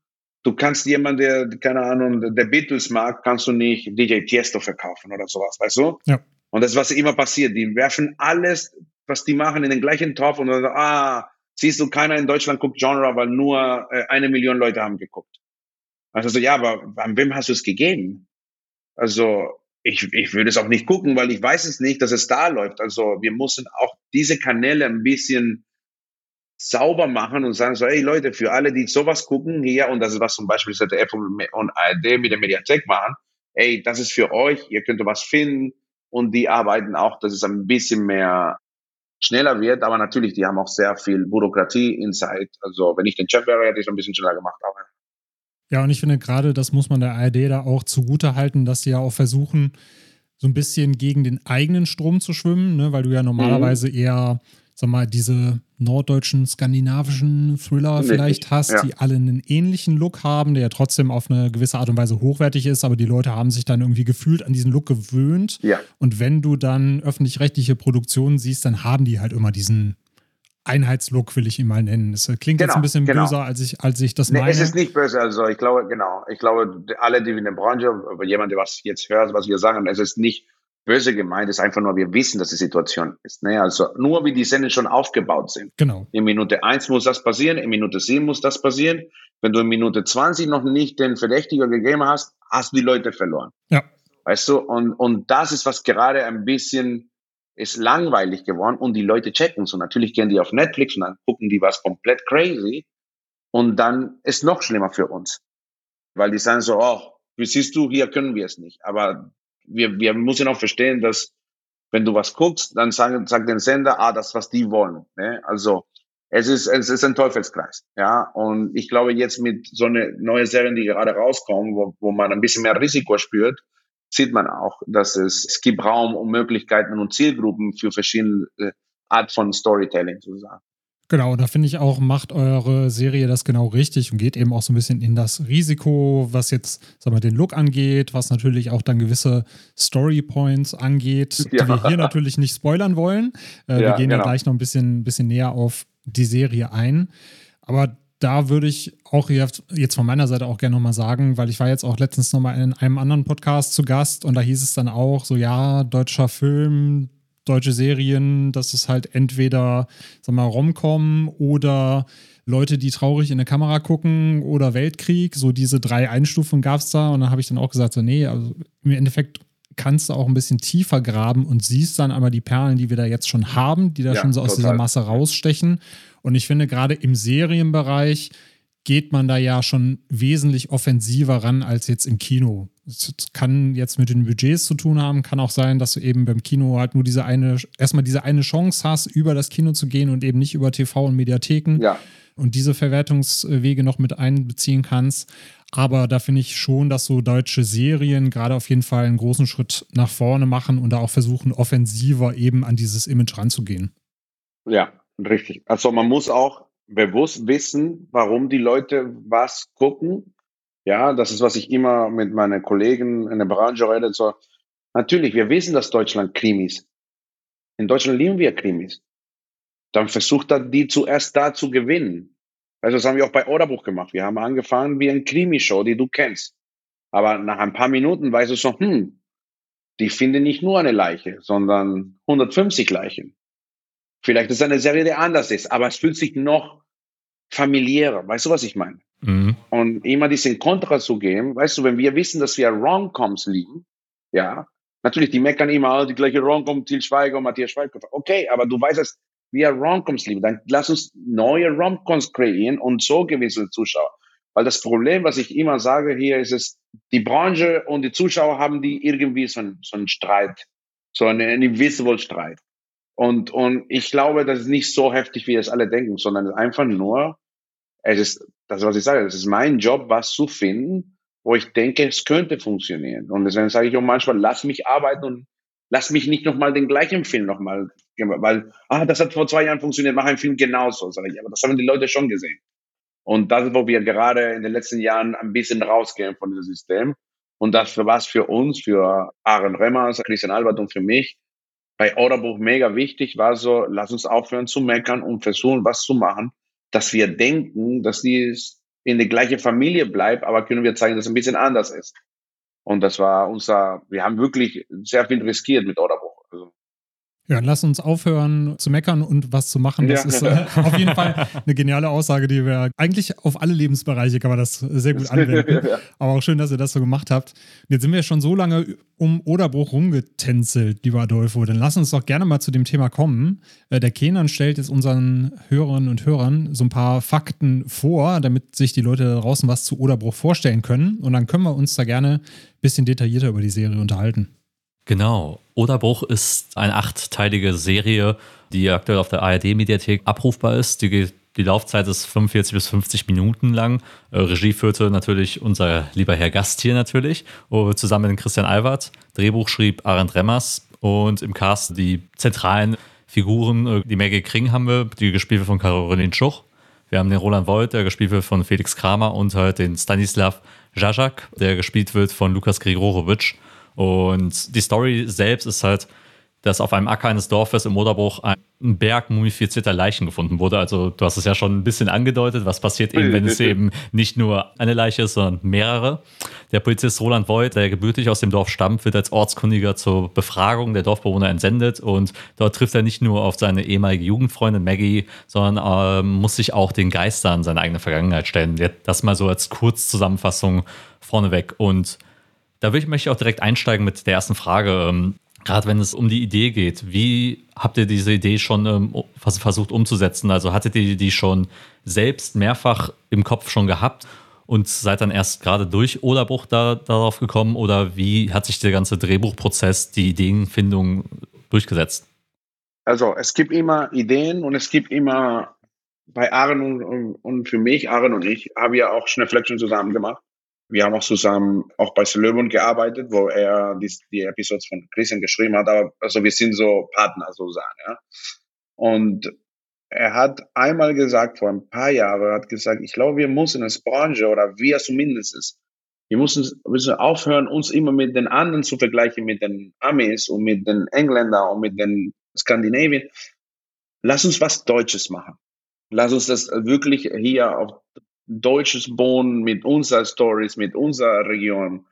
Du kannst jemand, der, keine Ahnung, der Beatles mag, kannst du nicht DJ Tiesto verkaufen oder sowas, weißt du? Ja. Und das ist, was immer passiert. Die werfen alles, was die machen, in den gleichen Topf und dann, ah, siehst du, keiner in Deutschland guckt Genre, weil nur äh, eine Million Leute haben geguckt. Also so, ja, aber an wem hast du es gegeben? Also ich, ich würde es auch nicht gucken, weil ich weiß es nicht, dass es da läuft. Also wir müssen auch diese Kanäle ein bisschen sauber machen und sagen so, hey Leute, für alle, die sowas gucken hier, und das ist was zum Beispiel ZDF und ARD mit der Mediathek machen, ey, das ist für euch, ihr könnt was finden, und die arbeiten auch, dass es ein bisschen mehr schneller wird, aber natürlich, die haben auch sehr viel Bürokratie inside. Also wenn ich den Chef wäre, hätte ich es ein bisschen schneller gemacht. Aber. Ja, und ich finde gerade, das muss man der ARD da auch zugute halten, dass sie ja auch versuchen, so ein bisschen gegen den eigenen Strom zu schwimmen, ne? weil du ja normalerweise mhm. eher sag mal, diese norddeutschen, skandinavischen Thriller Richtig, vielleicht hast, ja. die alle einen ähnlichen Look haben, der ja trotzdem auf eine gewisse Art und Weise hochwertig ist, aber die Leute haben sich dann irgendwie gefühlt an diesen Look gewöhnt. Ja. Und wenn du dann öffentlich-rechtliche Produktionen siehst, dann haben die halt immer diesen Einheitslook, will ich ihn mal nennen. Das klingt genau, jetzt ein bisschen genau. böser, als ich, als ich das nee, meine. Es ist nicht böse, also ich glaube, genau, ich glaube, alle, die in der Branche, jemand, der was jetzt hört, was wir sagen, es ist nicht böse gemeint, ist einfach nur, wir wissen, dass die Situation ist. Ne? Also nur wie die Sendungen schon aufgebaut sind. Genau. In Minute 1 muss das passieren, in Minute 7 muss das passieren. Wenn du in Minute 20 noch nicht den Verdächtiger gegeben hast, hast du die Leute verloren. Ja. Weißt du, und, und das ist, was gerade ein bisschen ist langweilig geworden und die Leute checken so. Natürlich gehen die auf Netflix und dann gucken die was komplett crazy und dann ist noch schlimmer für uns. Weil die sagen so, oh, wie siehst du, hier können wir es nicht. Aber wir, wir müssen auch verstehen, dass wenn du was guckst, dann sagt, sagt den Sender, ah, das, was die wollen. Ne? Also es ist, es ist ein Teufelskreis. Ja, und ich glaube jetzt mit so eine neue Serien, die gerade rauskommen, wo, wo man ein bisschen mehr Risiko spürt, sieht man auch, dass es, es gibt Raum und Möglichkeiten und Zielgruppen für verschiedene Art von Storytelling sozusagen. Genau, da finde ich auch, macht eure Serie das genau richtig und geht eben auch so ein bisschen in das Risiko, was jetzt, sag mal, den Look angeht, was natürlich auch dann gewisse Story Points angeht, ja. die wir hier natürlich nicht spoilern wollen. Äh, ja, wir gehen genau. ja gleich noch ein bisschen, bisschen näher auf die Serie ein. Aber da würde ich auch jetzt von meiner Seite auch gerne nochmal sagen, weil ich war jetzt auch letztens nochmal in einem anderen Podcast zu Gast und da hieß es dann auch so, ja, deutscher Film, deutsche Serien, dass es halt entweder, sag mal, Romcom oder Leute, die traurig in der Kamera gucken oder Weltkrieg. So diese drei Einstufungen gab es da. Und dann habe ich dann auch gesagt, so, nee, also im Endeffekt kannst du auch ein bisschen tiefer graben und siehst dann aber die Perlen, die wir da jetzt schon haben, die da ja, schon so aus total. dieser Masse rausstechen. Und ich finde, gerade im Serienbereich geht man da ja schon wesentlich offensiver ran als jetzt im Kino. Das kann jetzt mit den Budgets zu tun haben, kann auch sein, dass du eben beim Kino halt nur diese eine, erstmal diese eine Chance hast, über das Kino zu gehen und eben nicht über TV und Mediatheken. Ja. Und diese Verwertungswege noch mit einbeziehen kannst. Aber da finde ich schon, dass so deutsche Serien gerade auf jeden Fall einen großen Schritt nach vorne machen und da auch versuchen, offensiver eben an dieses Image ranzugehen. Ja, richtig. Also man muss auch bewusst wissen, warum die Leute was gucken ja, das ist, was ich immer mit meinen Kollegen in der Branche rede. So, natürlich, wir wissen, dass Deutschland Krimis. In Deutschland lieben wir Krimis. dann versucht er, die zuerst da zu gewinnen. Also das haben wir auch bei Orderbuch gemacht. Wir haben angefangen wie ein Krimi-Show, die du kennst. Aber nach ein paar Minuten weißt du so, hm, die finden nicht nur eine Leiche, sondern 150 Leichen. Vielleicht ist es eine Serie, die anders ist, aber es fühlt sich noch familiärer. Weißt du, was ich meine? Mhm. Und immer diesen Kontra zu geben, weißt du, wenn wir wissen, dass wir Rom-Coms lieben, ja, natürlich, die meckern immer, die gleiche Rom-Com, Til Schweiger und Matthias Schweighöfer. Okay, aber du weißt, dass wir Rom-Coms lieben. Dann lass uns neue Rom-Coms kreieren und so gewisse Zuschauer. Weil das Problem, was ich immer sage hier, ist es, die Branche und die Zuschauer haben die irgendwie so einen, so einen Streit, so einen, einen invisible Streit. Und, und ich glaube, das ist nicht so heftig, wie es alle denken, sondern einfach nur, es ist, das was ich sage, es ist mein Job, was zu finden, wo ich denke, es könnte funktionieren. Und deswegen sage ich auch manchmal, lass mich arbeiten und lass mich nicht nochmal den gleichen Film nochmal, weil, ah, das hat vor zwei Jahren funktioniert, mach einen Film genauso, sage ich. Aber das haben die Leute schon gesehen. Und das ist, wo wir gerade in den letzten Jahren ein bisschen rausgehen von diesem System. Und das für was für uns, für Aaron Remmers, Christian Albert und für mich bei Orderbuch mega wichtig war so, lass uns aufhören zu meckern und versuchen, was zu machen, dass wir denken, dass dies in der gleichen Familie bleibt, aber können wir zeigen, dass es ein bisschen anders ist. Und das war unser, wir haben wirklich sehr viel riskiert mit Orderbuch. Ja, lass uns aufhören zu meckern und was zu machen. Das ja. ist äh, auf jeden Fall eine geniale Aussage, die wir eigentlich auf alle Lebensbereiche kann man das sehr gut anwenden. ja. Aber auch schön, dass ihr das so gemacht habt. Jetzt sind wir schon so lange um Oderbruch rumgetänzelt, lieber Adolfo. Dann lass uns doch gerne mal zu dem Thema kommen. Äh, der Kenan stellt jetzt unseren Hörerinnen und Hörern so ein paar Fakten vor, damit sich die Leute da draußen was zu Oderbruch vorstellen können. Und dann können wir uns da gerne ein bisschen detaillierter über die Serie unterhalten. Genau. Oderbruch ist eine achtteilige Serie, die aktuell auf der ARD-Mediathek abrufbar ist. Die, die Laufzeit ist 45 bis 50 Minuten lang. Äh, Regie führte natürlich unser lieber Herr Gast hier natürlich, oh, zusammen mit Christian Albert. Drehbuch schrieb Arend Remmers und im Cast die zentralen Figuren, äh, die Maggie Kring haben wir, die gespielt wird von Caroline Schuch. Wir haben den Roland Voigt, der gespielt wird von Felix Kramer und halt den Stanislav Jajak, der gespielt wird von Lukas Grigorowitsch. Und die Story selbst ist halt, dass auf einem Acker eines Dorfes im Moderbruch ein Berg mumifizierter Leichen gefunden wurde. Also du hast es ja schon ein bisschen angedeutet, was passiert eben, wenn es eben nicht nur eine Leiche ist, sondern mehrere. Der Polizist Roland Voigt, der gebürtig aus dem Dorf stammt, wird als Ortskundiger zur Befragung der Dorfbewohner entsendet und dort trifft er nicht nur auf seine ehemalige Jugendfreundin Maggie, sondern äh, muss sich auch den Geistern seiner eigenen Vergangenheit stellen. Das mal so als Kurzzusammenfassung vorneweg und da will ich, möchte ich auch direkt einsteigen mit der ersten Frage. Ähm, Gerade wenn es um die Idee geht, wie habt ihr diese Idee schon ähm, versucht umzusetzen? Also hattet ihr die schon selbst mehrfach im Kopf schon gehabt und seid dann erst gerade durch Oderbruch da, darauf gekommen? Oder wie hat sich der ganze Drehbuchprozess, die Ideenfindung durchgesetzt? Also es gibt immer Ideen und es gibt immer bei Aaron und, und, für mich, Aaron und ich, haben wir auch Schnellflexion zusammen gemacht. Wir haben auch zusammen auch bei Löwen gearbeitet, wo er die, die Episodes von Christian geschrieben hat. Aber also wir sind so Partner sozusagen. Ja. Und er hat einmal gesagt, vor ein paar Jahren, hat gesagt, ich glaube, wir müssen als Branche oder wir zumindest, wir müssen, müssen aufhören, uns immer mit den anderen zu vergleichen, mit den Amis und mit den Engländern und mit den Skandinavien. Lass uns was Deutsches machen. Lass uns das wirklich hier auf deutsches Bohnen mit unserer Stories, mit unserer Region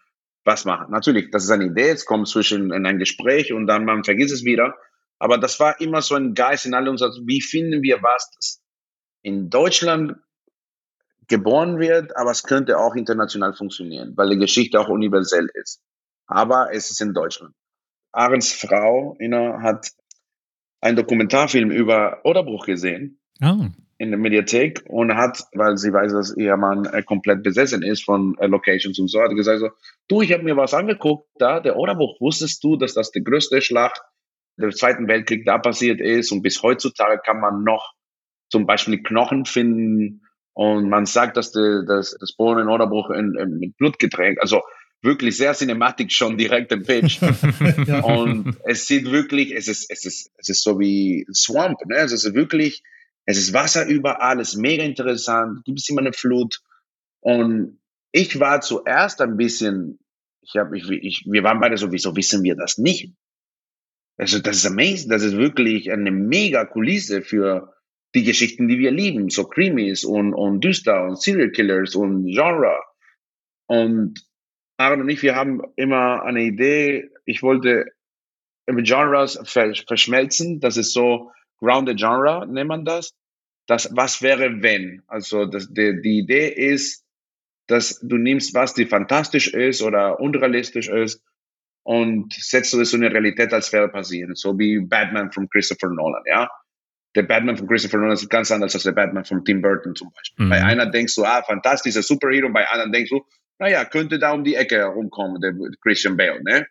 was machen. Natürlich, das ist eine Idee, es kommt zwischen in ein Gespräch und dann man vergisst es wieder. Aber das war immer so ein Geist in all uns, wie finden wir was, das in Deutschland geboren wird, aber es könnte auch international funktionieren, weil die Geschichte auch universell ist. Aber es ist in Deutschland. Ahrens Frau Ina, hat einen Dokumentarfilm über Oderbruch gesehen. Oh in der Mediathek und hat, weil sie weiß, dass ihr Mann äh, komplett besessen ist von äh, Locations und so, hat gesagt so, du, ich habe mir was angeguckt, da, der Oderbuch, wusstest du, dass das die größte Schlacht des Zweiten Weltkrieg da passiert ist und bis heutzutage kann man noch zum Beispiel Knochen finden und man sagt, dass, die, dass das Bohren in Oderbruch in, in, mit Blut getränkt, also wirklich sehr cinematisch schon direkt im Pitch. ja. Und es sieht wirklich, es ist, es ist, es ist so wie Swamp, ne? Es ist wirklich, es ist Wasser überall, es ist mega interessant, gibt es immer eine Flut. Und ich war zuerst ein bisschen, ich habe, ich, ich, wir waren beide so, wieso wissen wir das nicht? Also das ist amazing, das ist wirklich eine mega Kulisse für, die Geschichten, die wir lieben, so Creamies und, und düster und Serial Killers und Genre. Und Aaron und ich, wir haben immer eine Idee, ich wollte Genres verschmelzen, das ist so Grounded Genre, nennt man das. Das, was wäre wenn? Also das, die, die Idee ist, dass du nimmst was, die fantastisch ist oder unrealistisch ist und setzt du das so eine Realität, als wäre passieren. So wie Batman von Christopher Nolan, ja. Der Batman von Christopher Nolan ist ganz anders als der Batman von Tim Burton zum Beispiel. Mhm. Bei einer denkst du, ah, fantastischer Superhero, bei anderen denkst du, naja, könnte da um die Ecke herumkommen, der Christian Bale, ne?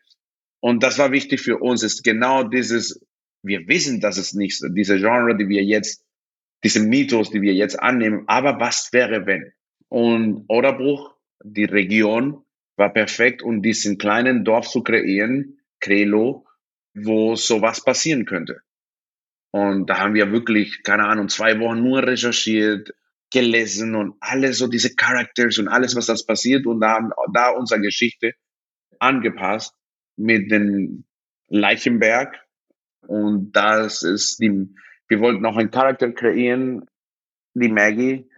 Und das war wichtig für uns, ist genau dieses, wir wissen, dass es nicht, diese Genre, die wir jetzt, diese Mythos, die wir jetzt annehmen, aber was wäre wenn? Und Oderbruch, die Region, war perfekt, um diesen kleinen Dorf zu kreieren, Krelo, wo sowas passieren könnte. Und da haben wir wirklich, keine Ahnung, zwei Wochen nur recherchiert, gelesen und alles so diese Characters und alles, was das passiert und da haben da unsere Geschichte angepasst mit dem Leichenberg und das ist die, wir wollten noch einen Charakter kreieren, die Maggie,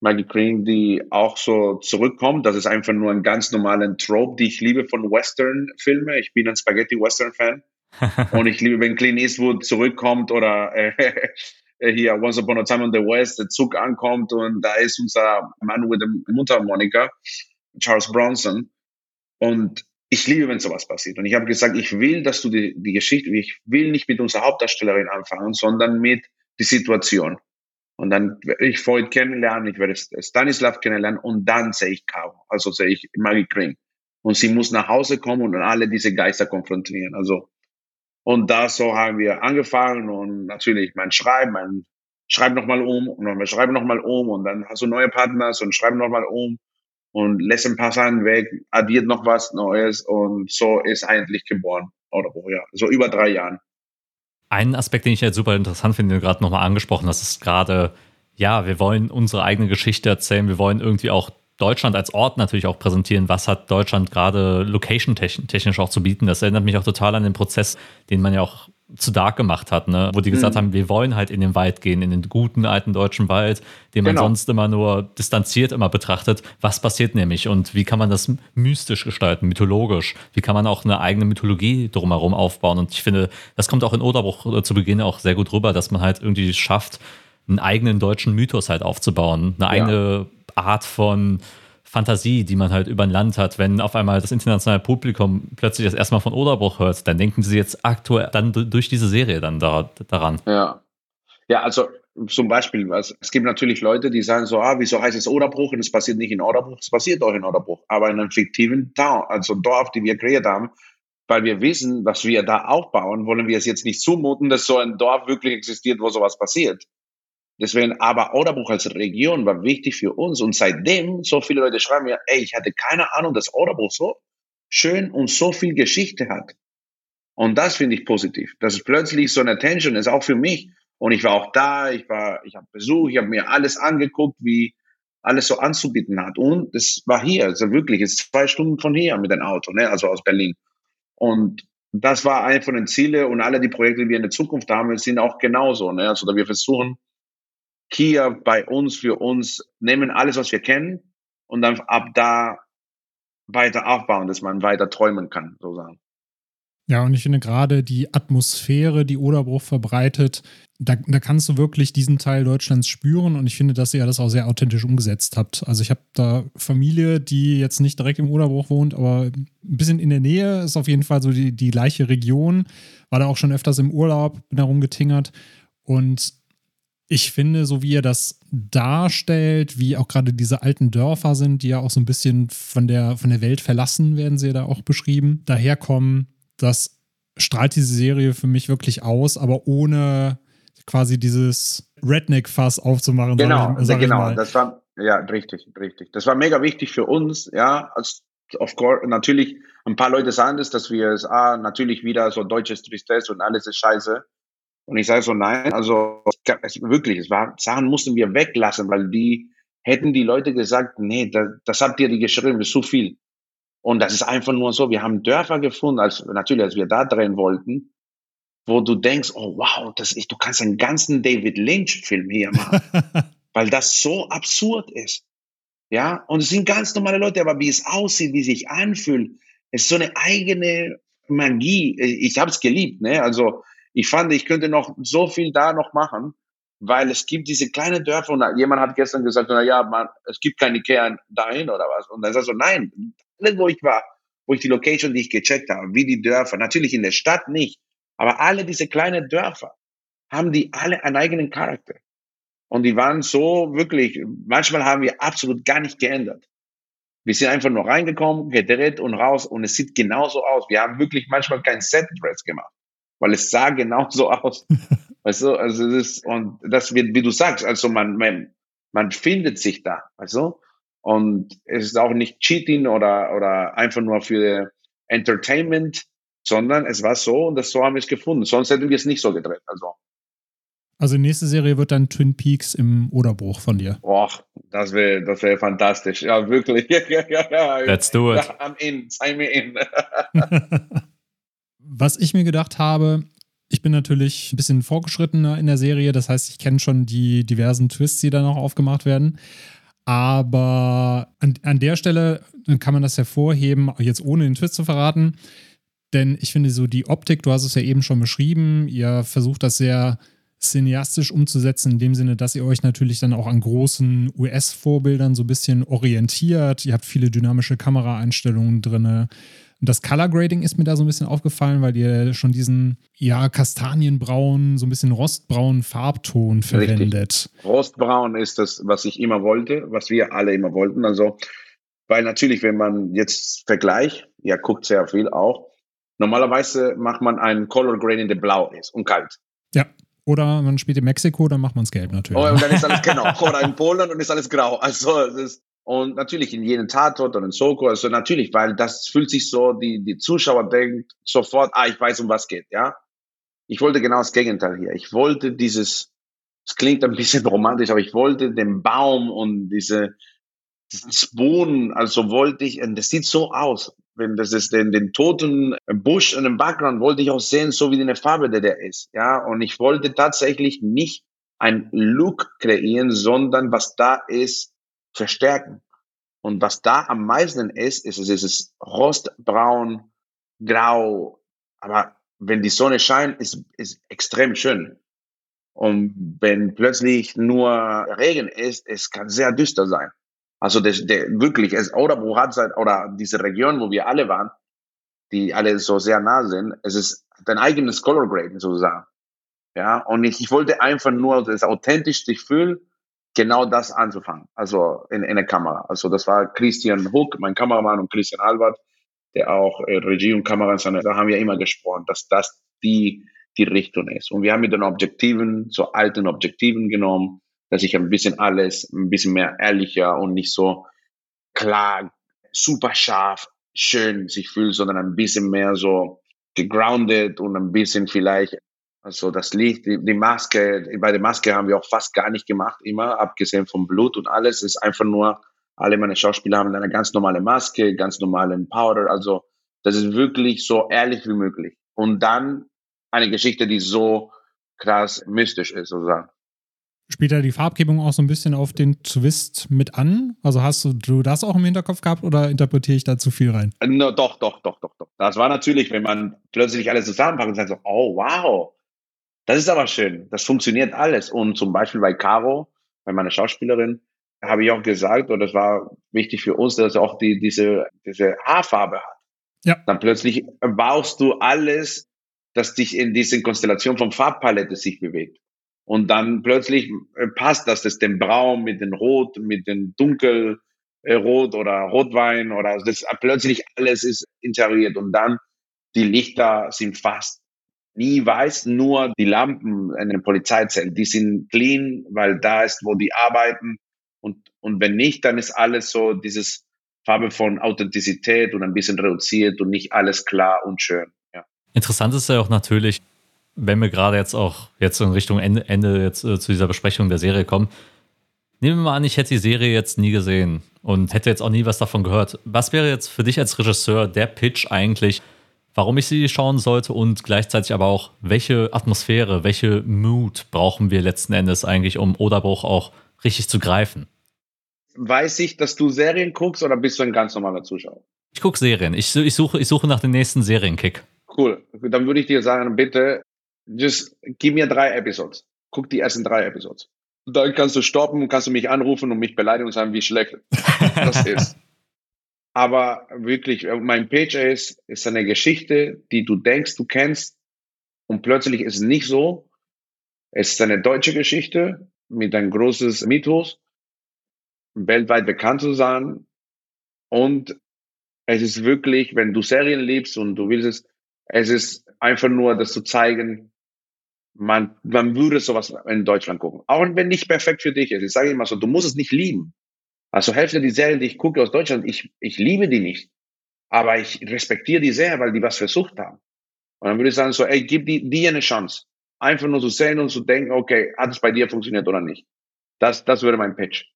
Maggie Green, die auch so zurückkommt. Das ist einfach nur ein ganz normalen Trope, die ich liebe von Western-Filmen. Ich bin ein Spaghetti-Western-Fan. und ich liebe, wenn Clint Eastwood zurückkommt oder äh, hier Once Upon a Time in the West, der Zug ankommt und da ist unser Mann mit dem Mundharmonika, Charles Bronson. Und ich liebe, wenn sowas passiert. Und ich habe gesagt, ich will, dass du die, die Geschichte, ich will nicht mit unserer Hauptdarstellerin anfangen, sondern mit die Situation. Und dann werde ich Freud kennenlernen, ich werde Stanislav kennenlernen und dann sehe ich Caro, also sehe ich Maggie Kring. Und sie muss nach Hause kommen und alle diese Geister konfrontieren. Also, und da so haben wir angefangen und natürlich mein Schreiben, mein Schreib nochmal um und dann schreib nochmal um und dann hast du neue Partners und schreib nochmal um und lässt ein paar Sachen weg, addiert noch was Neues und so ist eigentlich geboren. Oder ja, so über drei Jahren. Ein Aspekt, den ich jetzt super interessant finde, den du gerade nochmal angesprochen hast, ist gerade, ja, wir wollen unsere eigene Geschichte erzählen, wir wollen irgendwie auch Deutschland als Ort natürlich auch präsentieren. Was hat Deutschland gerade location-technisch auch zu bieten? Das erinnert mich auch total an den Prozess, den man ja auch zu Dark gemacht hat, ne? wo die gesagt mhm. haben, wir wollen halt in den Wald gehen, in den guten alten deutschen Wald, den man genau. sonst immer nur distanziert immer betrachtet. Was passiert nämlich und wie kann man das mystisch gestalten, mythologisch? Wie kann man auch eine eigene Mythologie drumherum aufbauen? Und ich finde, das kommt auch in Oderbruch äh, zu Beginn auch sehr gut rüber, dass man halt irgendwie schafft, einen eigenen deutschen Mythos halt aufzubauen, eine ja. eigene Art von Fantasie, die man halt über ein Land hat. Wenn auf einmal das internationale Publikum plötzlich das erstmal von Oderbruch hört, dann denken sie jetzt aktuell dann durch diese Serie dann da, daran. Ja. Ja, also zum Beispiel, es gibt natürlich Leute, die sagen so, ah, wieso heißt es Oderbruch und es passiert nicht in Oderbruch, es passiert doch in Oderbruch, aber in einem fiktiven Town, also Dorf, die wir kreiert haben, weil wir wissen, was wir da aufbauen, wollen wir es jetzt nicht zumuten, dass so ein Dorf wirklich existiert, wo sowas passiert. Deswegen, aber Oderbruch als Region war wichtig für uns. Und seitdem, so viele Leute schreiben mir, ey, ich hatte keine Ahnung, dass Oderbruch so schön und so viel Geschichte hat. Und das finde ich positiv. Dass es plötzlich so eine Attention ist, auch für mich. Und ich war auch da, ich war, ich habe Besuch, ich habe mir alles angeguckt, wie alles so anzubieten hat. Und es war hier, also wirklich, es ist zwei Stunden von hier mit dem Auto, ne? also aus Berlin. Und das war ein von den Zielen und alle die Projekte, die wir in der Zukunft haben, sind auch genauso. Ne? Also wir versuchen, hier bei uns, für uns, nehmen alles, was wir kennen und dann ab da weiter aufbauen, dass man weiter träumen kann, sozusagen. Ja, und ich finde gerade die Atmosphäre, die Oderbruch verbreitet, da, da kannst du wirklich diesen Teil Deutschlands spüren und ich finde, dass ihr das auch sehr authentisch umgesetzt habt. Also ich habe da Familie, die jetzt nicht direkt im Oderbruch wohnt, aber ein bisschen in der Nähe, ist auf jeden Fall so die, die gleiche Region, war da auch schon öfters im Urlaub, bin da rumgetingert und ich finde, so wie ihr das darstellt, wie auch gerade diese alten Dörfer sind, die ja auch so ein bisschen von der, von der Welt verlassen, werden sie ja da auch beschrieben, daherkommen, das strahlt diese Serie für mich wirklich aus, aber ohne quasi dieses Redneck-Fass aufzumachen. Genau, ich, genau, das war, ja, richtig, richtig. Das war mega wichtig für uns, ja, als, of course, natürlich, ein paar Leute sagen das, dass wir es, ah, natürlich wieder so deutsches Tristesse und alles ist scheiße. Und ich sage so, nein, also es, wirklich, es war, Sachen mussten wir weglassen, weil die hätten die Leute gesagt, nee, das, das habt ihr die geschrieben, das ist zu viel. Und das ist einfach nur so, wir haben Dörfer gefunden, als natürlich, als wir da drehen wollten. wo du denkst, oh wow, das ist, du kannst einen ganzen David Lynch-Film hier machen, weil das so absurd ist. Ja, und es sind ganz normale Leute, aber wie es aussieht, wie es sich anfühlt, ist so eine eigene Magie. Ich habe es geliebt, ne? Also ich fand, ich könnte noch so viel da noch machen, weil es gibt diese kleine Dörfer und jemand hat gestern gesagt, na ja, man, es gibt keine Ikea dahin oder was. Und dann sagst du, nein, alles, wo ich war, wo ich die Location, die ich gecheckt habe, wie die Dörfer, natürlich in der Stadt nicht, aber alle diese kleinen Dörfer haben die alle einen eigenen Charakter. Und die waren so wirklich, manchmal haben wir absolut gar nicht geändert. Wir sind einfach nur reingekommen, gedreht und raus und es sieht genauso aus. Wir haben wirklich manchmal kein Set-Dress gemacht, weil es sah genauso aus. weißt du, also das ist, und das wird, wie du sagst, also man, man, man findet sich da, weißt du? Und es ist auch nicht Cheating oder, oder einfach nur für Entertainment, sondern es war so und das so haben wir es gefunden. Sonst hätten wir es nicht so gedreht. Also. Also die nächste Serie wird dann Twin Peaks im Oderbruch von dir. Och, das wäre das wär fantastisch. Ja, wirklich. Let's do it. I'm in. Sign me in. Was ich mir gedacht habe, ich bin natürlich ein bisschen vorgeschrittener in der Serie. Das heißt, ich kenne schon die diversen Twists, die da noch aufgemacht werden. Aber an, an der Stelle kann man das hervorheben, jetzt ohne den Twist zu verraten. Denn ich finde so die Optik, du hast es ja eben schon beschrieben, ihr versucht das sehr cineastisch umzusetzen, in dem Sinne, dass ihr euch natürlich dann auch an großen US-Vorbildern so ein bisschen orientiert. Ihr habt viele dynamische Kameraeinstellungen drin. Das Color Grading ist mir da so ein bisschen aufgefallen, weil ihr schon diesen, ja, kastanienbraunen, so ein bisschen rostbraunen Farbton verwendet. Richtig. Rostbraun ist das, was ich immer wollte, was wir alle immer wollten. Also, weil natürlich, wenn man jetzt vergleicht, ihr guckt sehr viel auch, Normalerweise macht man einen Color Grading, der blau ist und kalt. Ja. Oder man spielt in Mexiko, dann macht man es gelb natürlich. Oh, und dann ist alles genau. Oder in Polen und ist alles grau. Also ist, und natürlich in jedem Tatort oder in Soko, also natürlich, weil das fühlt sich so, die, die Zuschauer denkt sofort, ah, ich weiß, um was geht, ja. Ich wollte genau das Gegenteil hier. Ich wollte dieses, es klingt ein bisschen romantisch, aber ich wollte den Baum und diese, das Boden, also wollte ich, und das sieht so aus wenn das ist den, den toten Busch in dem Background wollte ich auch sehen, so wie eine Farbe der der ist. Ja, und ich wollte tatsächlich nicht ein Look kreieren, sondern was da ist, verstärken. Und was da am meisten ist, ist es ist rostbraun, grau. Aber wenn die Sonne scheint, ist, ist extrem schön. Und wenn plötzlich nur Regen ist, es kann sehr düster sein. Also das, der, wirklich, es, oder wo hat seit, oder diese Region, wo wir alle waren, die alle so sehr nah sind, es ist dein eigenes Color Grading sozusagen. Ja, und ich, ich wollte einfach nur das authentisch sich fühlen, genau das anzufangen. Also in, in der Kamera. Also das war Christian Hook, mein Kameramann und Christian Albert, der auch äh, Regie und Kamera ist. Da haben wir immer gesprochen, dass das die, die Richtung ist. Und wir haben mit den Objektiven, so alten Objektiven genommen, dass ich ein bisschen alles ein bisschen mehr ehrlicher und nicht so klar, super scharf, schön sich fühlt, sondern ein bisschen mehr so gegroundet und ein bisschen vielleicht, also das Licht, die, die Maske, bei der Maske haben wir auch fast gar nicht gemacht, immer, abgesehen vom Blut und alles, ist einfach nur, alle meine Schauspieler haben eine ganz normale Maske, ganz normalen Powder, also das ist wirklich so ehrlich wie möglich. Und dann eine Geschichte, die so krass mystisch ist, sozusagen. Spielt da die Farbgebung auch so ein bisschen auf den Twist mit an? Also hast du, du das auch im Hinterkopf gehabt oder interpretiere ich da zu viel rein? No, doch, doch, doch, doch, doch. Das war natürlich, wenn man plötzlich alles zusammenpackt und sagt so, oh wow, das ist aber schön, das funktioniert alles. Und zum Beispiel bei Caro, bei meiner Schauspielerin, habe ich auch gesagt, und das war wichtig für uns, dass er auch die, diese, diese Haarfarbe hat. Ja. Dann plötzlich baust du alles, das dich in diese Konstellation von Farbpalette sich bewegt. Und dann plötzlich äh, passt das, das den Braun mit dem Rot, mit dem Dunkelrot äh, oder Rotwein oder das plötzlich alles ist integriert und dann die Lichter sind fast nie weiß, nur die Lampen in den Polizeizellen, die sind clean, weil da ist, wo die arbeiten und, und wenn nicht, dann ist alles so dieses Farbe von Authentizität und ein bisschen reduziert und nicht alles klar und schön. Ja. Interessant ist ja auch natürlich, wenn wir gerade jetzt auch jetzt in Richtung Ende, Ende jetzt äh, zu dieser Besprechung der Serie kommen, nehmen wir mal an, ich hätte die Serie jetzt nie gesehen und hätte jetzt auch nie was davon gehört. Was wäre jetzt für dich als Regisseur der Pitch eigentlich, warum ich sie schauen sollte und gleichzeitig aber auch, welche Atmosphäre, welche Mood brauchen wir letzten Endes eigentlich, um Oderbruch auch richtig zu greifen. Weiß ich, dass du Serien guckst oder bist du ein ganz normaler Zuschauer? Ich gucke Serien. Ich, ich, suche, ich suche nach dem nächsten Serienkick. Cool. Dann würde ich dir sagen, bitte, just gib mir drei Episodes. Guck die ersten drei Episodes. Dann kannst du stoppen, kannst du mich anrufen und mich beleidigen und sagen, wie schlecht das ist. Aber wirklich, äh, mein Pitch ist, ist eine Geschichte, die du denkst, du kennst und plötzlich ist es nicht so. Es ist eine deutsche Geschichte mit einem großes Mythos, weltweit bekannt zu sein. Und es ist wirklich, wenn du Serien liebst und du willst es, es ist einfach nur, das zu zeigen, man, man würde sowas in Deutschland gucken. Auch wenn nicht perfekt für dich ist. Ich sage immer so, du musst es nicht lieben. Also Hälfte der Serien, die ich gucke aus Deutschland, ich, ich liebe die nicht. Aber ich respektiere die sehr, weil die was versucht haben. Und dann würde ich sagen so, ey, gib die, die eine Chance. Einfach nur zu sehen und zu denken, okay, hat es bei dir funktioniert oder nicht. Das, das würde mein Pitch.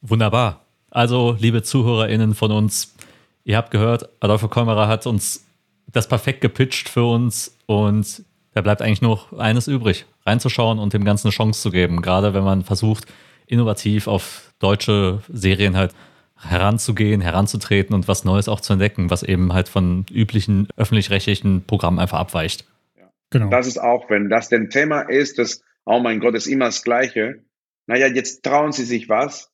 Wunderbar. Also, liebe ZuhörerInnen von uns, ihr habt gehört, Adolfo Kolmerer hat uns das perfekt gepitcht für uns und da bleibt eigentlich nur eines übrig, reinzuschauen und dem Ganzen eine Chance zu geben. Gerade wenn man versucht, innovativ auf deutsche Serien halt heranzugehen, heranzutreten und was Neues auch zu entdecken, was eben halt von üblichen öffentlich-rechtlichen Programmen einfach abweicht. Ja. Genau. Das ist auch, wenn das denn Thema ist, das, oh mein Gott, ist immer das Gleiche. Naja, jetzt trauen sie sich was.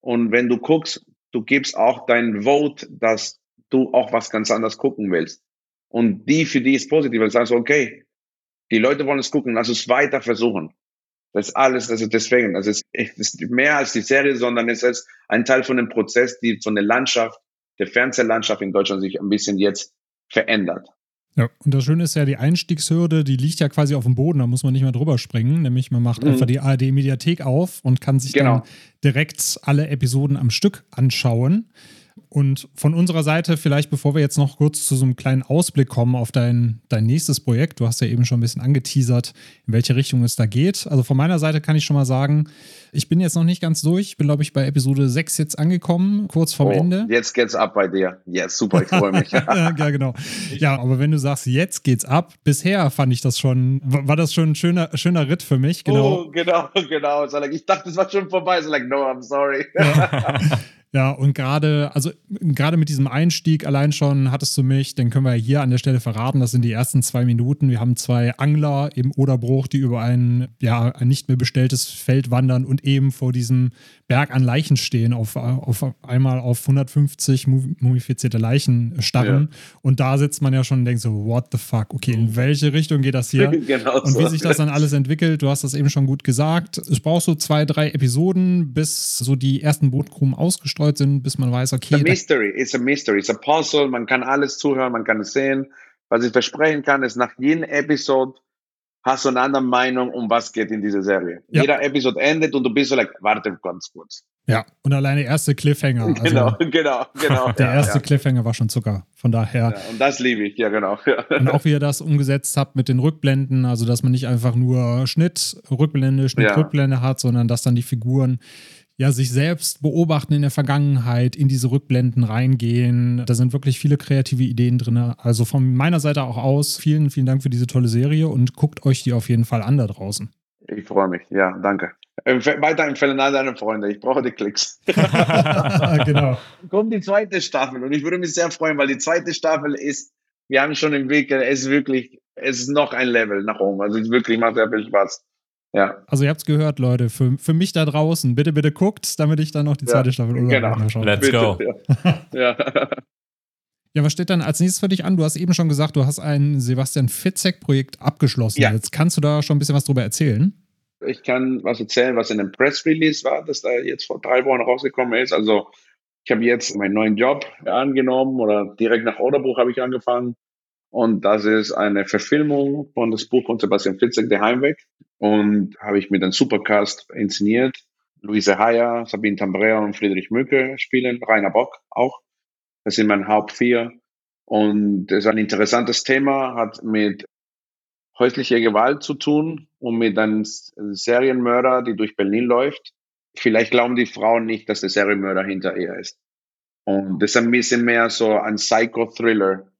Und wenn du guckst, du gibst auch dein Vote, dass du auch was ganz anderes gucken willst. Und die, für die ist positiv, weil du sagst, okay, die Leute wollen es gucken, lass uns weiter versuchen. Das ist alles, also deswegen, also es ist mehr als die Serie, sondern es ist ein Teil von dem Prozess, die von der Landschaft, der Fernsehlandschaft in Deutschland sich ein bisschen jetzt verändert. Ja, und das Schöne ist ja, die Einstiegshürde, die liegt ja quasi auf dem Boden, da muss man nicht mehr drüber springen. Nämlich man macht mhm. einfach die ARD-Mediathek auf und kann sich genau. dann direkt alle Episoden am Stück anschauen. Und von unserer Seite, vielleicht bevor wir jetzt noch kurz zu so einem kleinen Ausblick kommen auf dein, dein nächstes Projekt, du hast ja eben schon ein bisschen angeteasert, in welche Richtung es da geht. Also von meiner Seite kann ich schon mal sagen, ich bin jetzt noch nicht ganz durch. Ich bin, glaube ich, bei Episode 6 jetzt angekommen, kurz vorm oh, Ende. Jetzt geht's ab bei dir. Ja, yes, super, ich freue mich. ja, genau. Ja, aber wenn du sagst, jetzt geht's ab, bisher fand ich das schon, war das schon ein schöner, schöner Ritt für mich. Genau. Oh, genau, genau. ich dachte, es war schon vorbei. So like, no, I'm sorry. Ja. Ja, und gerade, also gerade mit diesem Einstieg allein schon hattest du mich, den können wir hier an der Stelle verraten, das sind die ersten zwei Minuten. Wir haben zwei Angler im Oderbruch, die über ein, ja, ein nicht mehr bestelltes Feld wandern und eben vor diesem Berg an Leichen stehen, auf, auf einmal auf 150 mumifizierte Leichen starren. Ja. Und da sitzt man ja schon und denkt so, what the fuck, okay, in welche Richtung geht das hier? genau und wie sich das dann alles entwickelt, du hast das eben schon gut gesagt. Es braucht so zwei, drei Episoden, bis so die ersten Bootkrumen ausgestreut gestreut sind, bis man weiß, okay. It's a mystery, it's a mystery, it's a puzzle, man kann alles zuhören, man kann es sehen. Was ich versprechen kann, ist, nach jedem Episode hast du eine andere Meinung, um was geht in dieser Serie. Ja. Jeder Episode endet und du bist so like, warte ganz kurz. Ja, und alleine erste Cliffhanger. Also genau, genau, genau. Der erste ja. Cliffhanger war schon Zucker. Von daher. Und das liebe ich, ja, genau. Und auch wie ihr das umgesetzt habt mit den Rückblenden, also dass man nicht einfach nur Schnitt, Rückblende, Schnitt, Rückblende hat, sondern dass dann die Figuren ja, sich selbst beobachten in der Vergangenheit, in diese Rückblenden reingehen. Da sind wirklich viele kreative Ideen drin. Also von meiner Seite auch aus, vielen, vielen Dank für diese tolle Serie und guckt euch die auf jeden Fall an da draußen. Ich freue mich, ja, danke. Weiterempfehlen an deine Freunde, ich brauche die Klicks. genau. Kommt die zweite Staffel und ich würde mich sehr freuen, weil die zweite Staffel ist, wir haben schon im Weg, es ist wirklich, es ist noch ein Level nach oben. Also es wirklich macht sehr viel Spaß. Ja. Also ihr habt es gehört, Leute, für, für mich da draußen, bitte, bitte guckt, damit ich dann noch die zweite ja, Staffel genau. schaue. Let's bitte, go. Ja. ja. was steht dann als nächstes für dich an? Du hast eben schon gesagt, du hast ein Sebastian Fitzek-Projekt abgeschlossen. Ja. Jetzt kannst du da schon ein bisschen was drüber erzählen? Ich kann was erzählen, was in dem Press Release war, das da jetzt vor drei Wochen rausgekommen ist. Also ich habe jetzt meinen neuen Job angenommen oder direkt nach Orderbuch habe ich angefangen. Und das ist eine Verfilmung von das Buch von Sebastian Fitzek, Der Heimweg. Und habe ich mit einem Supercast inszeniert. Luise Heyer, Sabine Tambrea und Friedrich Mücke spielen, Rainer Bock auch. Das sind meine Hauptvier. Und das ist ein interessantes Thema, hat mit häuslicher Gewalt zu tun und mit einem Serienmörder, die durch Berlin läuft. Vielleicht glauben die Frauen nicht, dass der Serienmörder hinter ihr ist. Und das ist ein bisschen mehr so ein Psycho-Thriller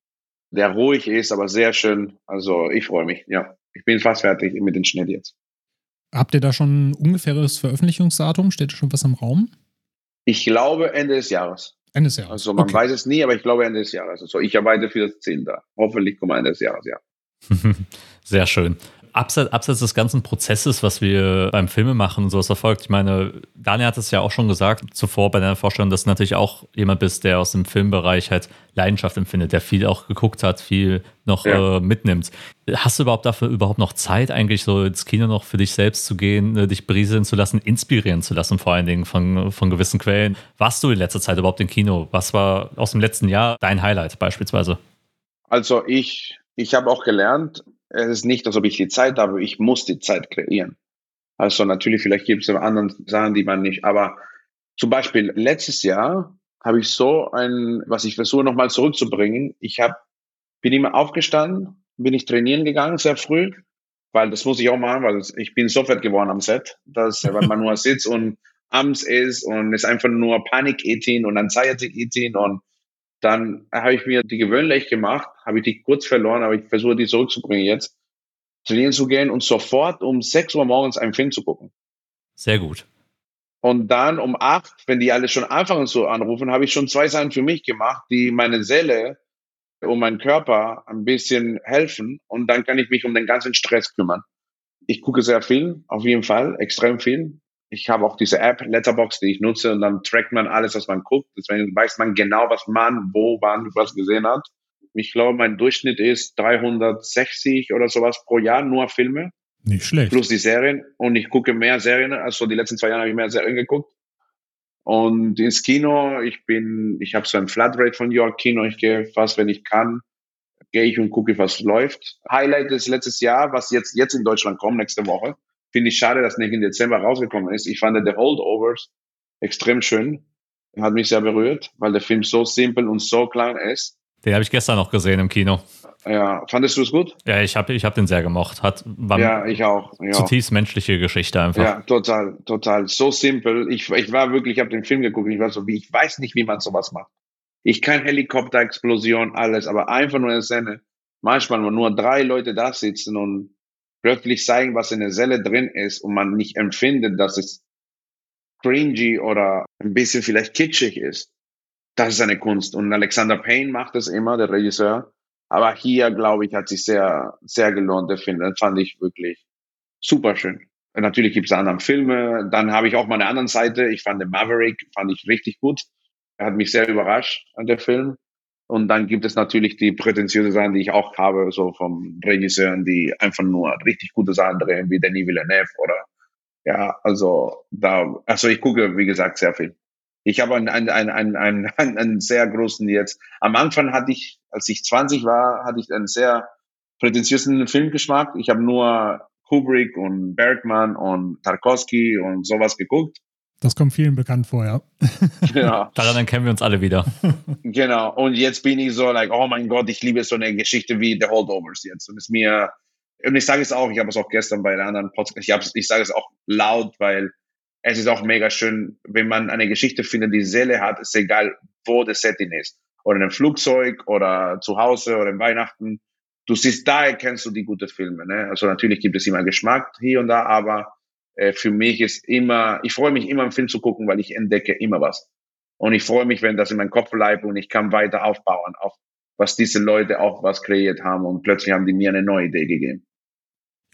der ruhig ist, aber sehr schön. Also ich freue mich, ja. Ich bin fast fertig mit dem Schnitt jetzt. Habt ihr da schon ein ungefähres Veröffentlichungsdatum? Steht schon was im Raum? Ich glaube Ende des Jahres. Ende des Jahres. Also man okay. weiß es nie, aber ich glaube Ende des Jahres. Also ich arbeite für das Ziel da. Hoffentlich kommt Ende des Jahres, ja. Sehr schön abseits, abseits des ganzen Prozesses, was wir beim Filmemachen und sowas verfolgt, ich meine, Daniel hat es ja auch schon gesagt zuvor bei deiner Vorstellung, dass du natürlich auch jemand bist, der aus dem Filmbereich halt Leidenschaft empfindet, der viel auch geguckt hat, viel noch ja. äh, mitnimmt. Hast du überhaupt dafür überhaupt noch Zeit, eigentlich so ins Kino noch für dich selbst zu gehen, äh, dich berieseln zu lassen, inspirieren zu lassen, vor allen Dingen von, von gewissen Quellen? Warst du in letzter Zeit überhaupt im Kino? Was war aus dem letzten Jahr dein Highlight beispielsweise? Also ich, ich habe auch gelernt, es ist nicht, als ob ich die Zeit habe, ich muss die Zeit kreieren. Also natürlich, vielleicht gibt es andere Sachen, die man nicht, aber zum Beispiel letztes Jahr habe ich so ein, was ich versuche nochmal zurückzubringen. Ich habe, bin immer aufgestanden, bin ich trainieren gegangen sehr früh, weil das muss ich auch machen, weil ich bin so fett geworden am Set, dass wenn man nur sitzt und abends ist und es einfach nur Panik-Eating und Anxiety-Eating und dann habe ich mir die gewöhnlich gemacht, habe ich die kurz verloren, aber ich versuche die zurückzubringen jetzt, trainieren zu gehen und sofort um 6 Uhr morgens einen Film zu gucken. Sehr gut. Und dann um 8, wenn die alle schon anfangen zu anrufen, habe ich schon zwei Sachen für mich gemacht, die meine Seele und meinen Körper ein bisschen helfen. Und dann kann ich mich um den ganzen Stress kümmern. Ich gucke sehr viel, auf jeden Fall, extrem viel ich habe auch diese App Letterbox, die ich nutze und dann trackt man alles, was man guckt. Deswegen weiß man genau, was man, wo, wann, was gesehen hat. Ich glaube, mein Durchschnitt ist 360 oder sowas pro Jahr, nur Filme. Nicht schlecht. Plus die Serien. Und ich gucke mehr Serien. Also die letzten zwei Jahre habe ich mehr Serien geguckt. Und ins Kino, ich bin, ich habe so ein Flatrate von New York Kino. Ich gehe fast, wenn ich kann, gehe ich und gucke, was läuft. Highlight ist letztes Jahr, was jetzt, jetzt in Deutschland kommt, nächste Woche Finde ich schade, dass nicht im Dezember rausgekommen ist. Ich fand The Holdovers extrem schön. Hat mich sehr berührt, weil der Film so simpel und so klein ist. Den habe ich gestern noch gesehen im Kino. Ja, fandest du es gut? Ja, ich habe ich hab den sehr gemocht. Hat, ja, ich auch. Ja. Zutiefst menschliche Geschichte einfach. Ja, total, total. So simpel. Ich, ich war wirklich, ich habe den Film geguckt, ich war so, wie, ich weiß nicht, wie man sowas macht. Ich kann Helikopterexplosion, alles, aber einfach nur eine Szene. Manchmal nur drei Leute da sitzen und plötzlich zeigen, was in der Zelle drin ist und man nicht empfindet, dass es cringy oder ein bisschen vielleicht kitschig ist. Das ist eine Kunst. Und Alexander Payne macht es immer, der Regisseur. Aber hier, glaube ich, hat sich sehr, sehr gelohnt, der Film. Das fand ich wirklich super schön. Natürlich gibt es andere Filme. Dann habe ich auch mal eine andere Seite. Ich fand den Maverick, fand ich richtig gut. Er hat mich sehr überrascht an der Film. Und dann gibt es natürlich die prätentiöse Sachen, die ich auch habe, so vom Regisseuren, die einfach nur richtig gute Sachen drehen, wie Denis Villeneuve oder ja, also da, also ich gucke, wie gesagt, sehr viel. Ich habe einen, einen, einen, einen, einen sehr großen jetzt. Am Anfang hatte ich, als ich 20 war, hatte ich einen sehr prätentiösen Filmgeschmack. Ich habe nur Kubrick und Bergman und Tarkovsky und sowas geguckt. Das kommt vielen bekannt vor, ja. Genau. Daran erkennen wir uns alle wieder. Genau. Und jetzt bin ich so, like, oh mein Gott, ich liebe so eine Geschichte wie The Holdovers jetzt. Und es mir, und ich sage es auch, ich habe es auch gestern bei der anderen Podcast, ich, ich sage es auch laut, weil es ist auch mega schön, wenn man eine Geschichte findet, die Seele hat, ist egal, wo das Setting ist. Oder in einem Flugzeug oder zu Hause oder in Weihnachten. Du siehst, da erkennst du die guten Filme. Ne? Also natürlich gibt es immer Geschmack hier und da, aber äh, für mich ist immer, ich freue mich immer, einen Film zu gucken, weil ich entdecke immer was. Und ich freue mich, wenn das in meinem Kopf bleibt und ich kann weiter aufbauen auf was diese Leute auch was kreiert haben und plötzlich haben die mir eine neue Idee gegeben.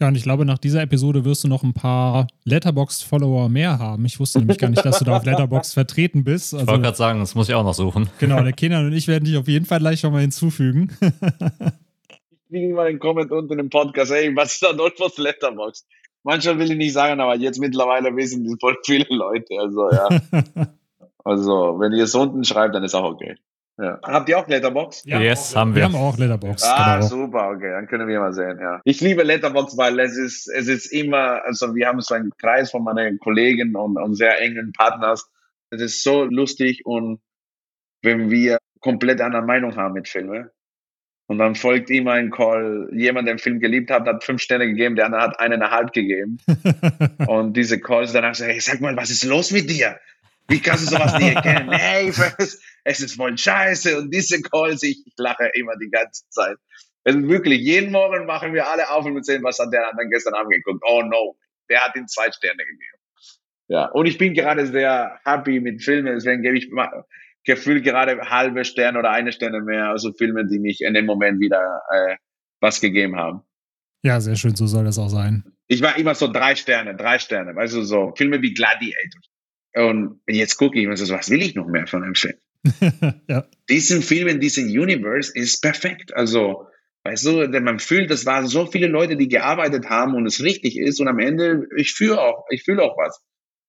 Ja, und ich glaube, nach dieser Episode wirst du noch ein paar Letterboxd-Follower mehr haben. Ich wusste nämlich gar nicht, dass du da auf Letterboxd vertreten bist. Also, ich wollte gerade sagen, das muss ich auch noch suchen. Genau, der Kenan und ich werden dich auf jeden Fall gleich nochmal hinzufügen. ich kriege mal einen Comment unten im Podcast, hey, was ist da Adolfos Letterboxd? Manchmal will ich nicht sagen, aber jetzt mittlerweile wissen die voll viele Leute. Also ja. also wenn ihr es unten schreibt, dann ist auch okay. Ja. Habt ihr auch Letterbox? Ja, yes, haben wir. Wir haben auch Letterbox. Ah, genau. super, okay, dann können wir mal sehen, ja. Ich liebe Letterbox, weil es ist, es ist immer, also wir haben so einen Kreis von meinen Kollegen und, und sehr engen Partners. Es ist so lustig und wenn wir komplett andere Meinung haben mit Filmen, und dann folgt ihm ein Call. Jemand, der den Film geliebt hat, hat fünf Sterne gegeben, der andere hat eineinhalb gegeben. und diese Calls danach so, hey, sag mal, was ist los mit dir? Wie kannst du sowas nie erkennen? Hey, es ist voll scheiße und diese Calls, ich, ich lache immer die ganze Zeit. Es ist wirklich, jeden Morgen machen wir alle auf und sehen, was hat der dann gestern Abend geguckt. Oh no, der hat ihm zwei Sterne gegeben. Ja, und ich bin gerade sehr happy mit Filmen, deswegen gebe ich gefühlt gerade halbe Sterne oder eine Sterne mehr, also Filme, die mich in dem Moment wieder äh, was gegeben haben. Ja, sehr schön, so soll das auch sein. Ich war immer so drei Sterne, drei Sterne, weißt du, so Filme wie Gladiator. Und jetzt gucke ich mir so, was will ich noch mehr von einem Film? ja. Diesen Film in diesem Universe ist perfekt. Also, weißt du, man fühlt, das waren so viele Leute, die gearbeitet haben und es richtig ist und am Ende, ich fühle auch, ich fühle auch was.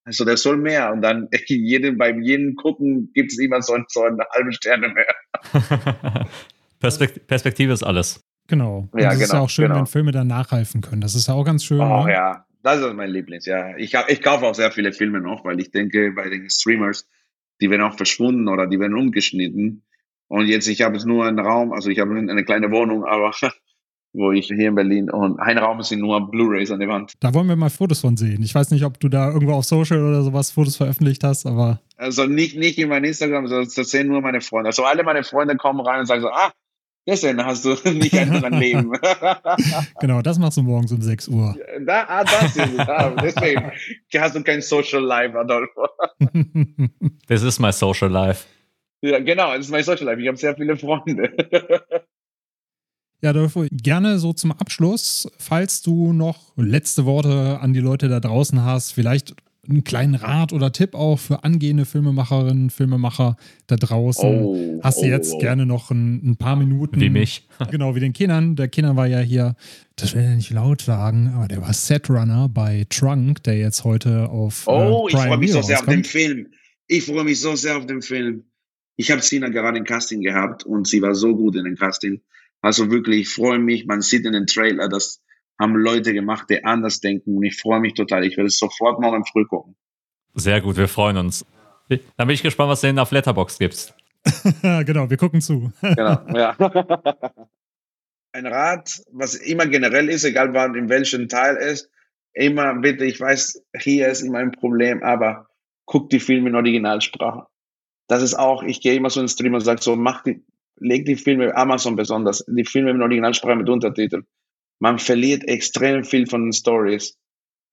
Also, der soll mehr. Und dann jeden, beim jeden Gucken gibt es immer so, so eine halbe Sterne mehr. Perspektive ist alles. Genau. Und ja, das genau, ist ja auch schön, genau. wenn Filme dann nachhelfen können. Das ist ja auch ganz schön. Oh ne? ja, das ist mein Lieblings, ja. Ich, ich kaufe auch sehr viele Filme noch, weil ich denke, bei den Streamers, die werden auch verschwunden oder die werden umgeschnitten. Und jetzt, ich habe jetzt nur einen Raum, also ich habe eine kleine Wohnung, aber wo ich hier in Berlin und ein Raum sind nur Blu-rays an der Wand. Da wollen wir mal Fotos von sehen. Ich weiß nicht, ob du da irgendwo auf Social oder sowas Fotos veröffentlicht hast, aber. Also nicht, nicht in meinem Instagram, das sehen nur meine Freunde. Also alle meine Freunde kommen rein und sagen so, ah, Deswegen hast du nicht ein anderes Leben. genau, das machst du morgens um 6 Uhr. Da, ah, das ist es. Ah, deswegen hast du kein Social Life, Adolfo. Das ist mein Social Life. Ja, genau, das ist mein Social Life. Ich habe sehr viele Freunde. Ja, Adolfo, gerne so zum Abschluss, falls du noch letzte Worte an die Leute da draußen hast, vielleicht einen kleinen Rat oder Tipp auch für angehende Filmemacherinnen, Filmemacher da draußen. Oh, Hast du oh, jetzt oh. gerne noch ein, ein, paar Minuten? Wie mich. genau, wie den Kindern. Der Kinder war ja hier, das will ich nicht laut sagen, aber der war Setrunner bei Trunk, der jetzt heute auf. Äh, oh, äh, ich freue mich so sehr auf den Film. Ich freue mich so sehr auf den Film. Ich habe Sina gerade im Casting gehabt und sie war so gut in dem Casting. Also wirklich, ich freue mich. Man sieht in den Trailer, dass haben Leute gemacht, die anders denken. Und ich freue mich total. Ich werde es sofort morgen früh gucken. Sehr gut, wir freuen uns. Dann bin ich gespannt, was du denn auf Letterbox gibst. genau, wir gucken zu. genau, ja. Ein Rat, was immer generell ist, egal wann, in welchem Teil ist, immer bitte, ich weiß, hier ist immer ein Problem, aber guck die Filme in Originalsprache. Das ist auch, ich gehe immer so in den Stream und sage so, mach die, leg die Filme, Amazon besonders, die Filme in Originalsprache mit Untertiteln man verliert extrem viel von den Stories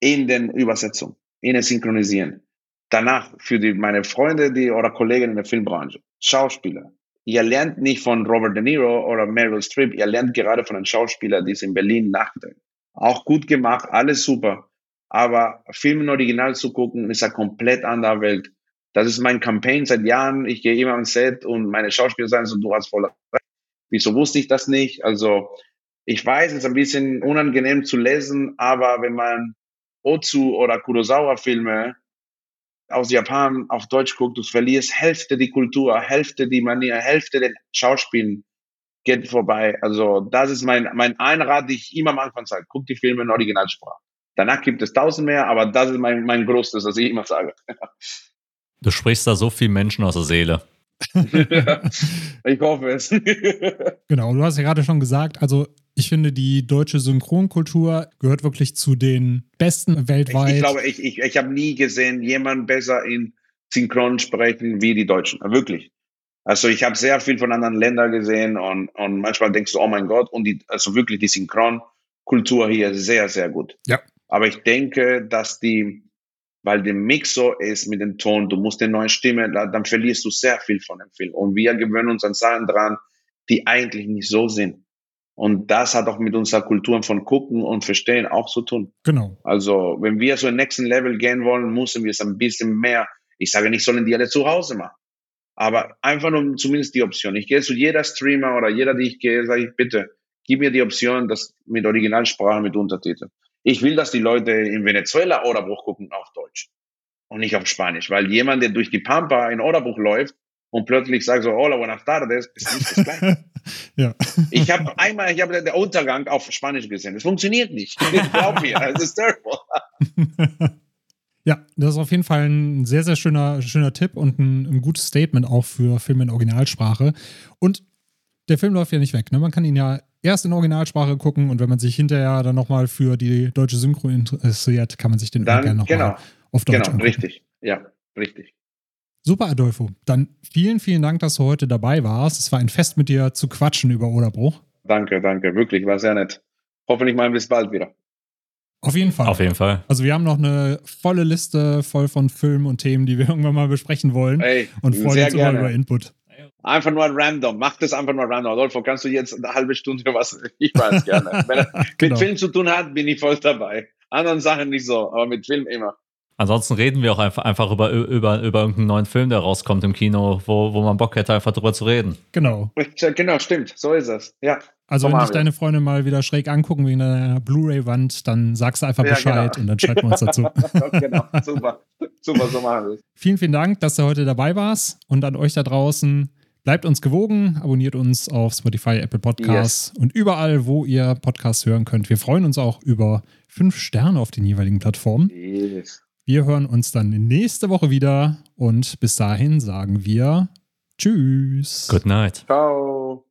in den Übersetzungen, in den Synchronisieren. Danach für die, meine Freunde die, oder Kollegen in der Filmbranche, Schauspieler. Ihr lernt nicht von Robert De Niro oder Meryl Streep, ihr lernt gerade von den Schauspielern, die es in Berlin nachdenken. Auch gut gemacht, alles super. Aber Film im Original zu gucken, ist eine komplett andere Welt. Das ist mein Campaign seit Jahren. Ich gehe immer ans Set und meine Schauspieler sagen so, du hast voll recht. Wieso wusste ich das nicht? Also ich weiß, es ist ein bisschen unangenehm zu lesen, aber wenn man Ozu oder Kurosawa-Filme aus Japan auf Deutsch guckt, du verlierst Hälfte die Kultur, Hälfte die Manier, Hälfte den Schauspielen geht vorbei. Also das ist mein, mein Einrat, den ich immer am Anfang sage. Guck die Filme in Originalsprache. Danach gibt es tausend mehr, aber das ist mein, mein Größtes, was ich immer sage. Du sprichst da so viel Menschen aus der Seele. ich hoffe es. genau, du hast ja gerade schon gesagt, also ich finde, die deutsche Synchronkultur gehört wirklich zu den besten weltweit. Ich, ich glaube, ich, ich, ich habe nie gesehen, jemand besser in Synchron sprechen wie die Deutschen. Wirklich. Also ich habe sehr viel von anderen Ländern gesehen und, und manchmal denkst du, oh mein Gott, und die, also wirklich die Synchronkultur hier ist sehr, sehr gut. Ja. Aber ich denke, dass die, weil der Mix so ist mit dem Ton, du musst eine neue Stimme, dann verlierst du sehr viel von dem Film. Und wir gewöhnen uns an Sachen dran, die eigentlich nicht so sind. Und das hat auch mit unserer Kultur von Gucken und Verstehen auch zu tun. Genau. Also, wenn wir so ein nächsten Level gehen wollen, müssen wir es ein bisschen mehr, ich sage nicht, sollen die alle zu Hause machen. Aber einfach nur zumindest die Option. Ich gehe zu jeder Streamer oder jeder, die ich gehe, sage ich, bitte, gib mir die Option, das mit Originalsprache, mit Untertiteln. Ich will, dass die Leute in Venezuela Oderbruch gucken auf Deutsch und nicht auf Spanisch, weil jemand, der durch die Pampa in Oderbruch läuft, und plötzlich sage so, hola, buenas tardes, ist nicht das Gleiche. ja. Ich habe einmal, ich habe den Untergang auf Spanisch gesehen. Das funktioniert nicht. Glaub mir, das ist terrible. Ja, das ist auf jeden Fall ein sehr, sehr schöner, schöner Tipp und ein, ein, gutes Statement auch für Filme in Originalsprache. Und der Film läuft ja nicht weg. Ne? Man kann ihn ja erst in Originalsprache gucken und wenn man sich hinterher dann nochmal für die deutsche Synchro interessiert, kann man sich den dann, gerne nochmal genau, auf Deutsch Genau, angucken. richtig. Ja, richtig. Super, Adolfo. Dann vielen, vielen Dank, dass du heute dabei warst. Es war ein Fest mit dir zu quatschen über Oderbruch. Danke, danke. Wirklich, war sehr nett. Hoffentlich mal bis bald wieder. Auf jeden Fall. Auf jeden Fall. Also wir haben noch eine volle Liste voll von Filmen und Themen, die wir irgendwann mal besprechen wollen. Hey, und freuen uns immer gerne. über Input. Einfach nur random. Mach das einfach nur random. Adolfo, kannst du jetzt eine halbe Stunde was? Ich weiß gerne. Wenn er Genau. mit Film zu tun hat, bin ich voll dabei. Anderen Sachen nicht so, aber mit Film immer. Ansonsten reden wir auch einfach, einfach über, über, über irgendeinen neuen Film, der rauskommt im Kino, wo, wo man Bock hätte, einfach drüber zu reden. Genau. Genau, stimmt. So ist es. Ja. Also So wenn dich deine Freunde mal wieder schräg angucken wegen deiner Blu-ray-Wand, dann sagst du einfach Ja, Bescheid genau. und dann schreiben wir uns dazu. genau. Super. Super, so machen wir es. Vielen, vielen Dank, dass du heute dabei warst und an euch da draußen. Bleibt uns gewogen, abonniert uns auf Spotify, Apple Podcasts und überall, wo ihr Podcasts hören könnt. Wir freuen uns auch über fünf Sterne auf den jeweiligen Plattformen. Yes. Wir hören uns dann nächste Woche wieder und bis dahin sagen wir Tschüss. Good night. Ciao.